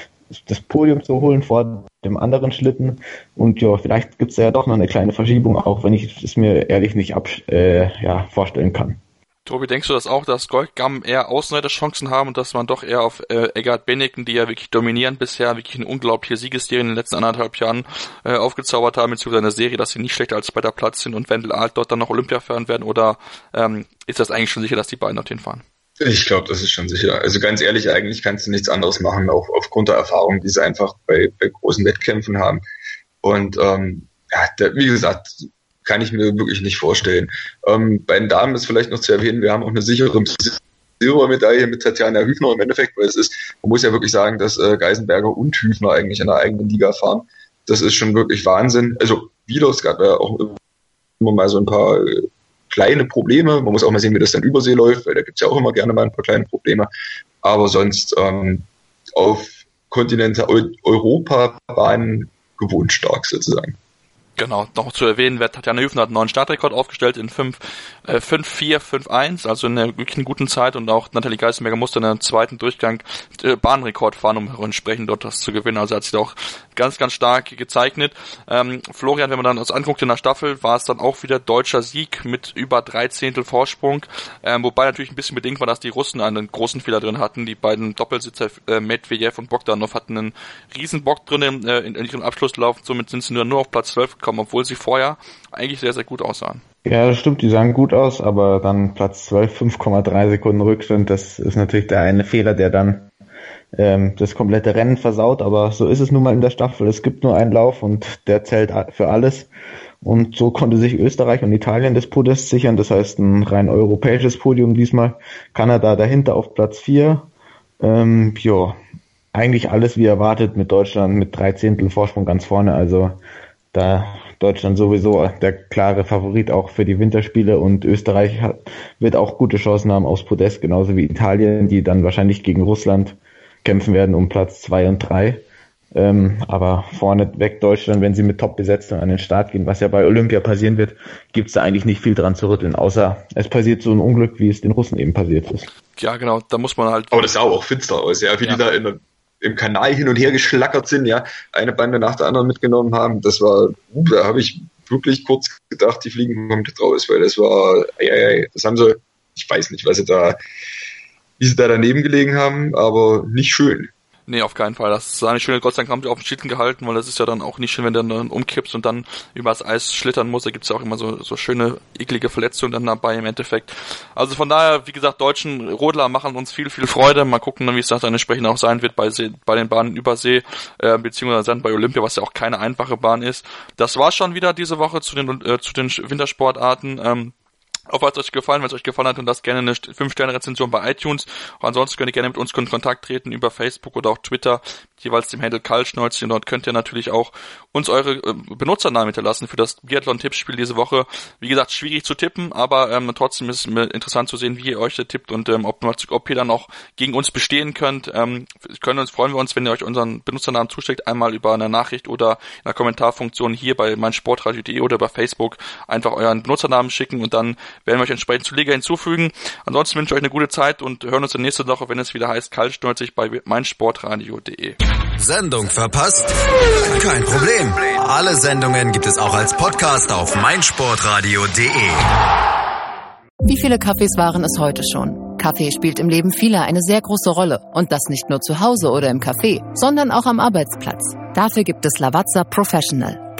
das Podium zu holen vor dem anderen Schlitten. Und ja, vielleicht gibt es ja doch noch eine kleine Verschiebung, auch wenn ich es mir ehrlich nicht ab, äh, ja, vorstellen kann. Tobi, denkst du das auch, dass Goldgam eher Außenseiterchancen haben und dass man doch eher auf äh, Eggert Benneken, die ja wirklich dominieren bisher, wirklich eine unglaubliche Siegesserie in den letzten anderthalb Jahren äh, aufgezaubert haben, beziehungsweise eine Serie, dass sie nicht schlechter als zweiter Platz sind und Wendel Alt dort dann noch Olympia fahren werden oder ähm, ist das eigentlich schon sicher, dass die beiden dorthin fahren? Ich glaube, das ist schon sicher. Also ganz ehrlich, eigentlich kannst du nichts anderes machen, auch aufgrund der Erfahrung, die sie einfach bei, bei großen Wettkämpfen haben. Und ähm, ja, der, wie gesagt, kann ich mir wirklich nicht vorstellen. Ähm, bei den Damen ist vielleicht noch zu erwähnen, wir haben auch eine sichere Silbermedaille mit Tatjana Hüfner im Endeffekt, weil es ist, man muss ja wirklich sagen, dass äh, Geisenberger und Hüfner eigentlich in der eigenen Liga fahren. Das ist schon wirklich Wahnsinn. Also es gab ja auch immer mal so ein paar äh, kleine Probleme. Man muss auch mal sehen, wie das dann übersee läuft, weil da gibt es ja auch immer gerne mal ein paar kleine Probleme. Aber sonst ähm, auf Kontinente Europa-Bahnen gewohnt stark sozusagen. Genau, noch zu erwähnen, Tatjana Hüfner hat einen neuen Startrekord aufgestellt in 5, äh, 5 4, 5, 1, also in einer wirklich guten Zeit und auch Nathalie Geisenberger musste in einem zweiten Durchgang äh, Bahnrekord fahren, um entsprechend dort das zu gewinnen. Also hat sich da auch ganz, ganz stark gezeichnet. Ähm, Florian, wenn man dann uns anguckt in der Staffel, war es dann auch wieder deutscher Sieg mit über drei Zehntel Vorsprung, ähm, wobei natürlich ein bisschen bedingt war, dass die Russen einen großen Fehler drin hatten. Die beiden Doppelsitzer äh, Medvedev und Bogdanov hatten einen riesen Bock drin äh, in, in ihrem Abschlusslauf, somit sind sie nur, nur auf Platz 12 gekommen, obwohl sie vorher eigentlich sehr, sehr gut aussahen. Ja, das stimmt, die sahen gut aus, aber dann Platz 12, 5,3 Sekunden Rückstand, das ist natürlich der eine Fehler, der dann ähm, das komplette Rennen versaut, aber so ist es nun mal in der Staffel. Es gibt nur einen Lauf und der zählt für alles. Und so konnte sich Österreich und Italien das Podest sichern, das heißt ein rein europäisches Podium diesmal. Kanada dahinter auf Platz 4. Ähm, ja, eigentlich alles wie erwartet mit Deutschland mit drei Zehntel Vorsprung ganz vorne. Also da Deutschland sowieso der klare Favorit auch für die Winterspiele und Österreich hat, wird auch gute Chancen haben aufs Podest, genauso wie Italien, die dann wahrscheinlich gegen Russland kämpfen werden um Platz zwei und drei. Ähm, aber vorne weg Deutschland, wenn sie mit Top-Besetzung an den Start gehen, was ja bei Olympia passieren wird, gibt es da eigentlich nicht viel dran zu rütteln, außer es passiert so ein Unglück, wie es den Russen eben passiert ist. Ja, genau, da muss man halt. Aber das sah auch finster aus, ja, wie ja. die da in, im Kanal hin und her geschlackert sind, ja, eine Bande nach der anderen mitgenommen haben. Das war, da habe ich wirklich kurz gedacht, die fliegen komplett raus, weil das war, ey, ey, das haben sie, ich weiß nicht, was sie da wie sie da daneben gelegen haben, aber nicht schön. Nee, auf keinen Fall. Das sah nicht schön. Gott sei Dank haben die auf den Schlitten gehalten, weil das ist ja dann auch nicht schön, wenn du dann umkippst und dann übers Eis schlittern musst. Da gibt's ja auch immer so, so schöne, eklige Verletzungen dann dabei im Endeffekt. Also von daher, wie gesagt, deutschen Rodler machen uns viel, viel Freude. Mal gucken, wie es dann entsprechend auch sein wird bei, See, bei den Bahnen Übersee, äh, beziehungsweise dann bei Olympia, was ja auch keine einfache Bahn ist. Das war schon wieder diese Woche zu den, äh, zu den Wintersportarten. Ähm, auf was euch gefallen, wenn es euch gefallen hat und das gerne eine 5-Sterne-Rezension bei iTunes. Und ansonsten könnt ihr gerne mit uns in Kontakt treten über Facebook oder auch Twitter, jeweils dem Handle Kaltschnäuzchen. Dort könnt ihr natürlich auch uns eure äh, Benutzernamen hinterlassen für das Biathlon-Tippspiel diese Woche. Wie gesagt, schwierig zu tippen, aber ähm, trotzdem ist es interessant zu sehen, wie ihr euch tippt und ähm, ob, ob ihr dann auch gegen uns bestehen könnt. Ähm, können uns, freuen wir uns, wenn ihr euch unseren Benutzernamen zusteckt, einmal über eine Nachricht oder in der Kommentarfunktion hier bei meinsportradio.de oder bei Facebook einfach euren Benutzernamen schicken und dann werden wir euch entsprechend zu Liga hinzufügen. Ansonsten wünsche ich euch eine gute Zeit und hören uns dann nächste Woche, wenn es wieder heißt, kaltschnäuzig bei meinsportradio.de. Sendung verpasst? Kein Problem. Alle Sendungen gibt es auch als Podcast auf meinsportradio.de. Wie viele Kaffees waren es heute schon? Kaffee spielt im Leben vieler eine sehr große Rolle. Und das nicht nur zu Hause oder im Café, sondern auch am Arbeitsplatz. Dafür gibt es Lavazza Professional.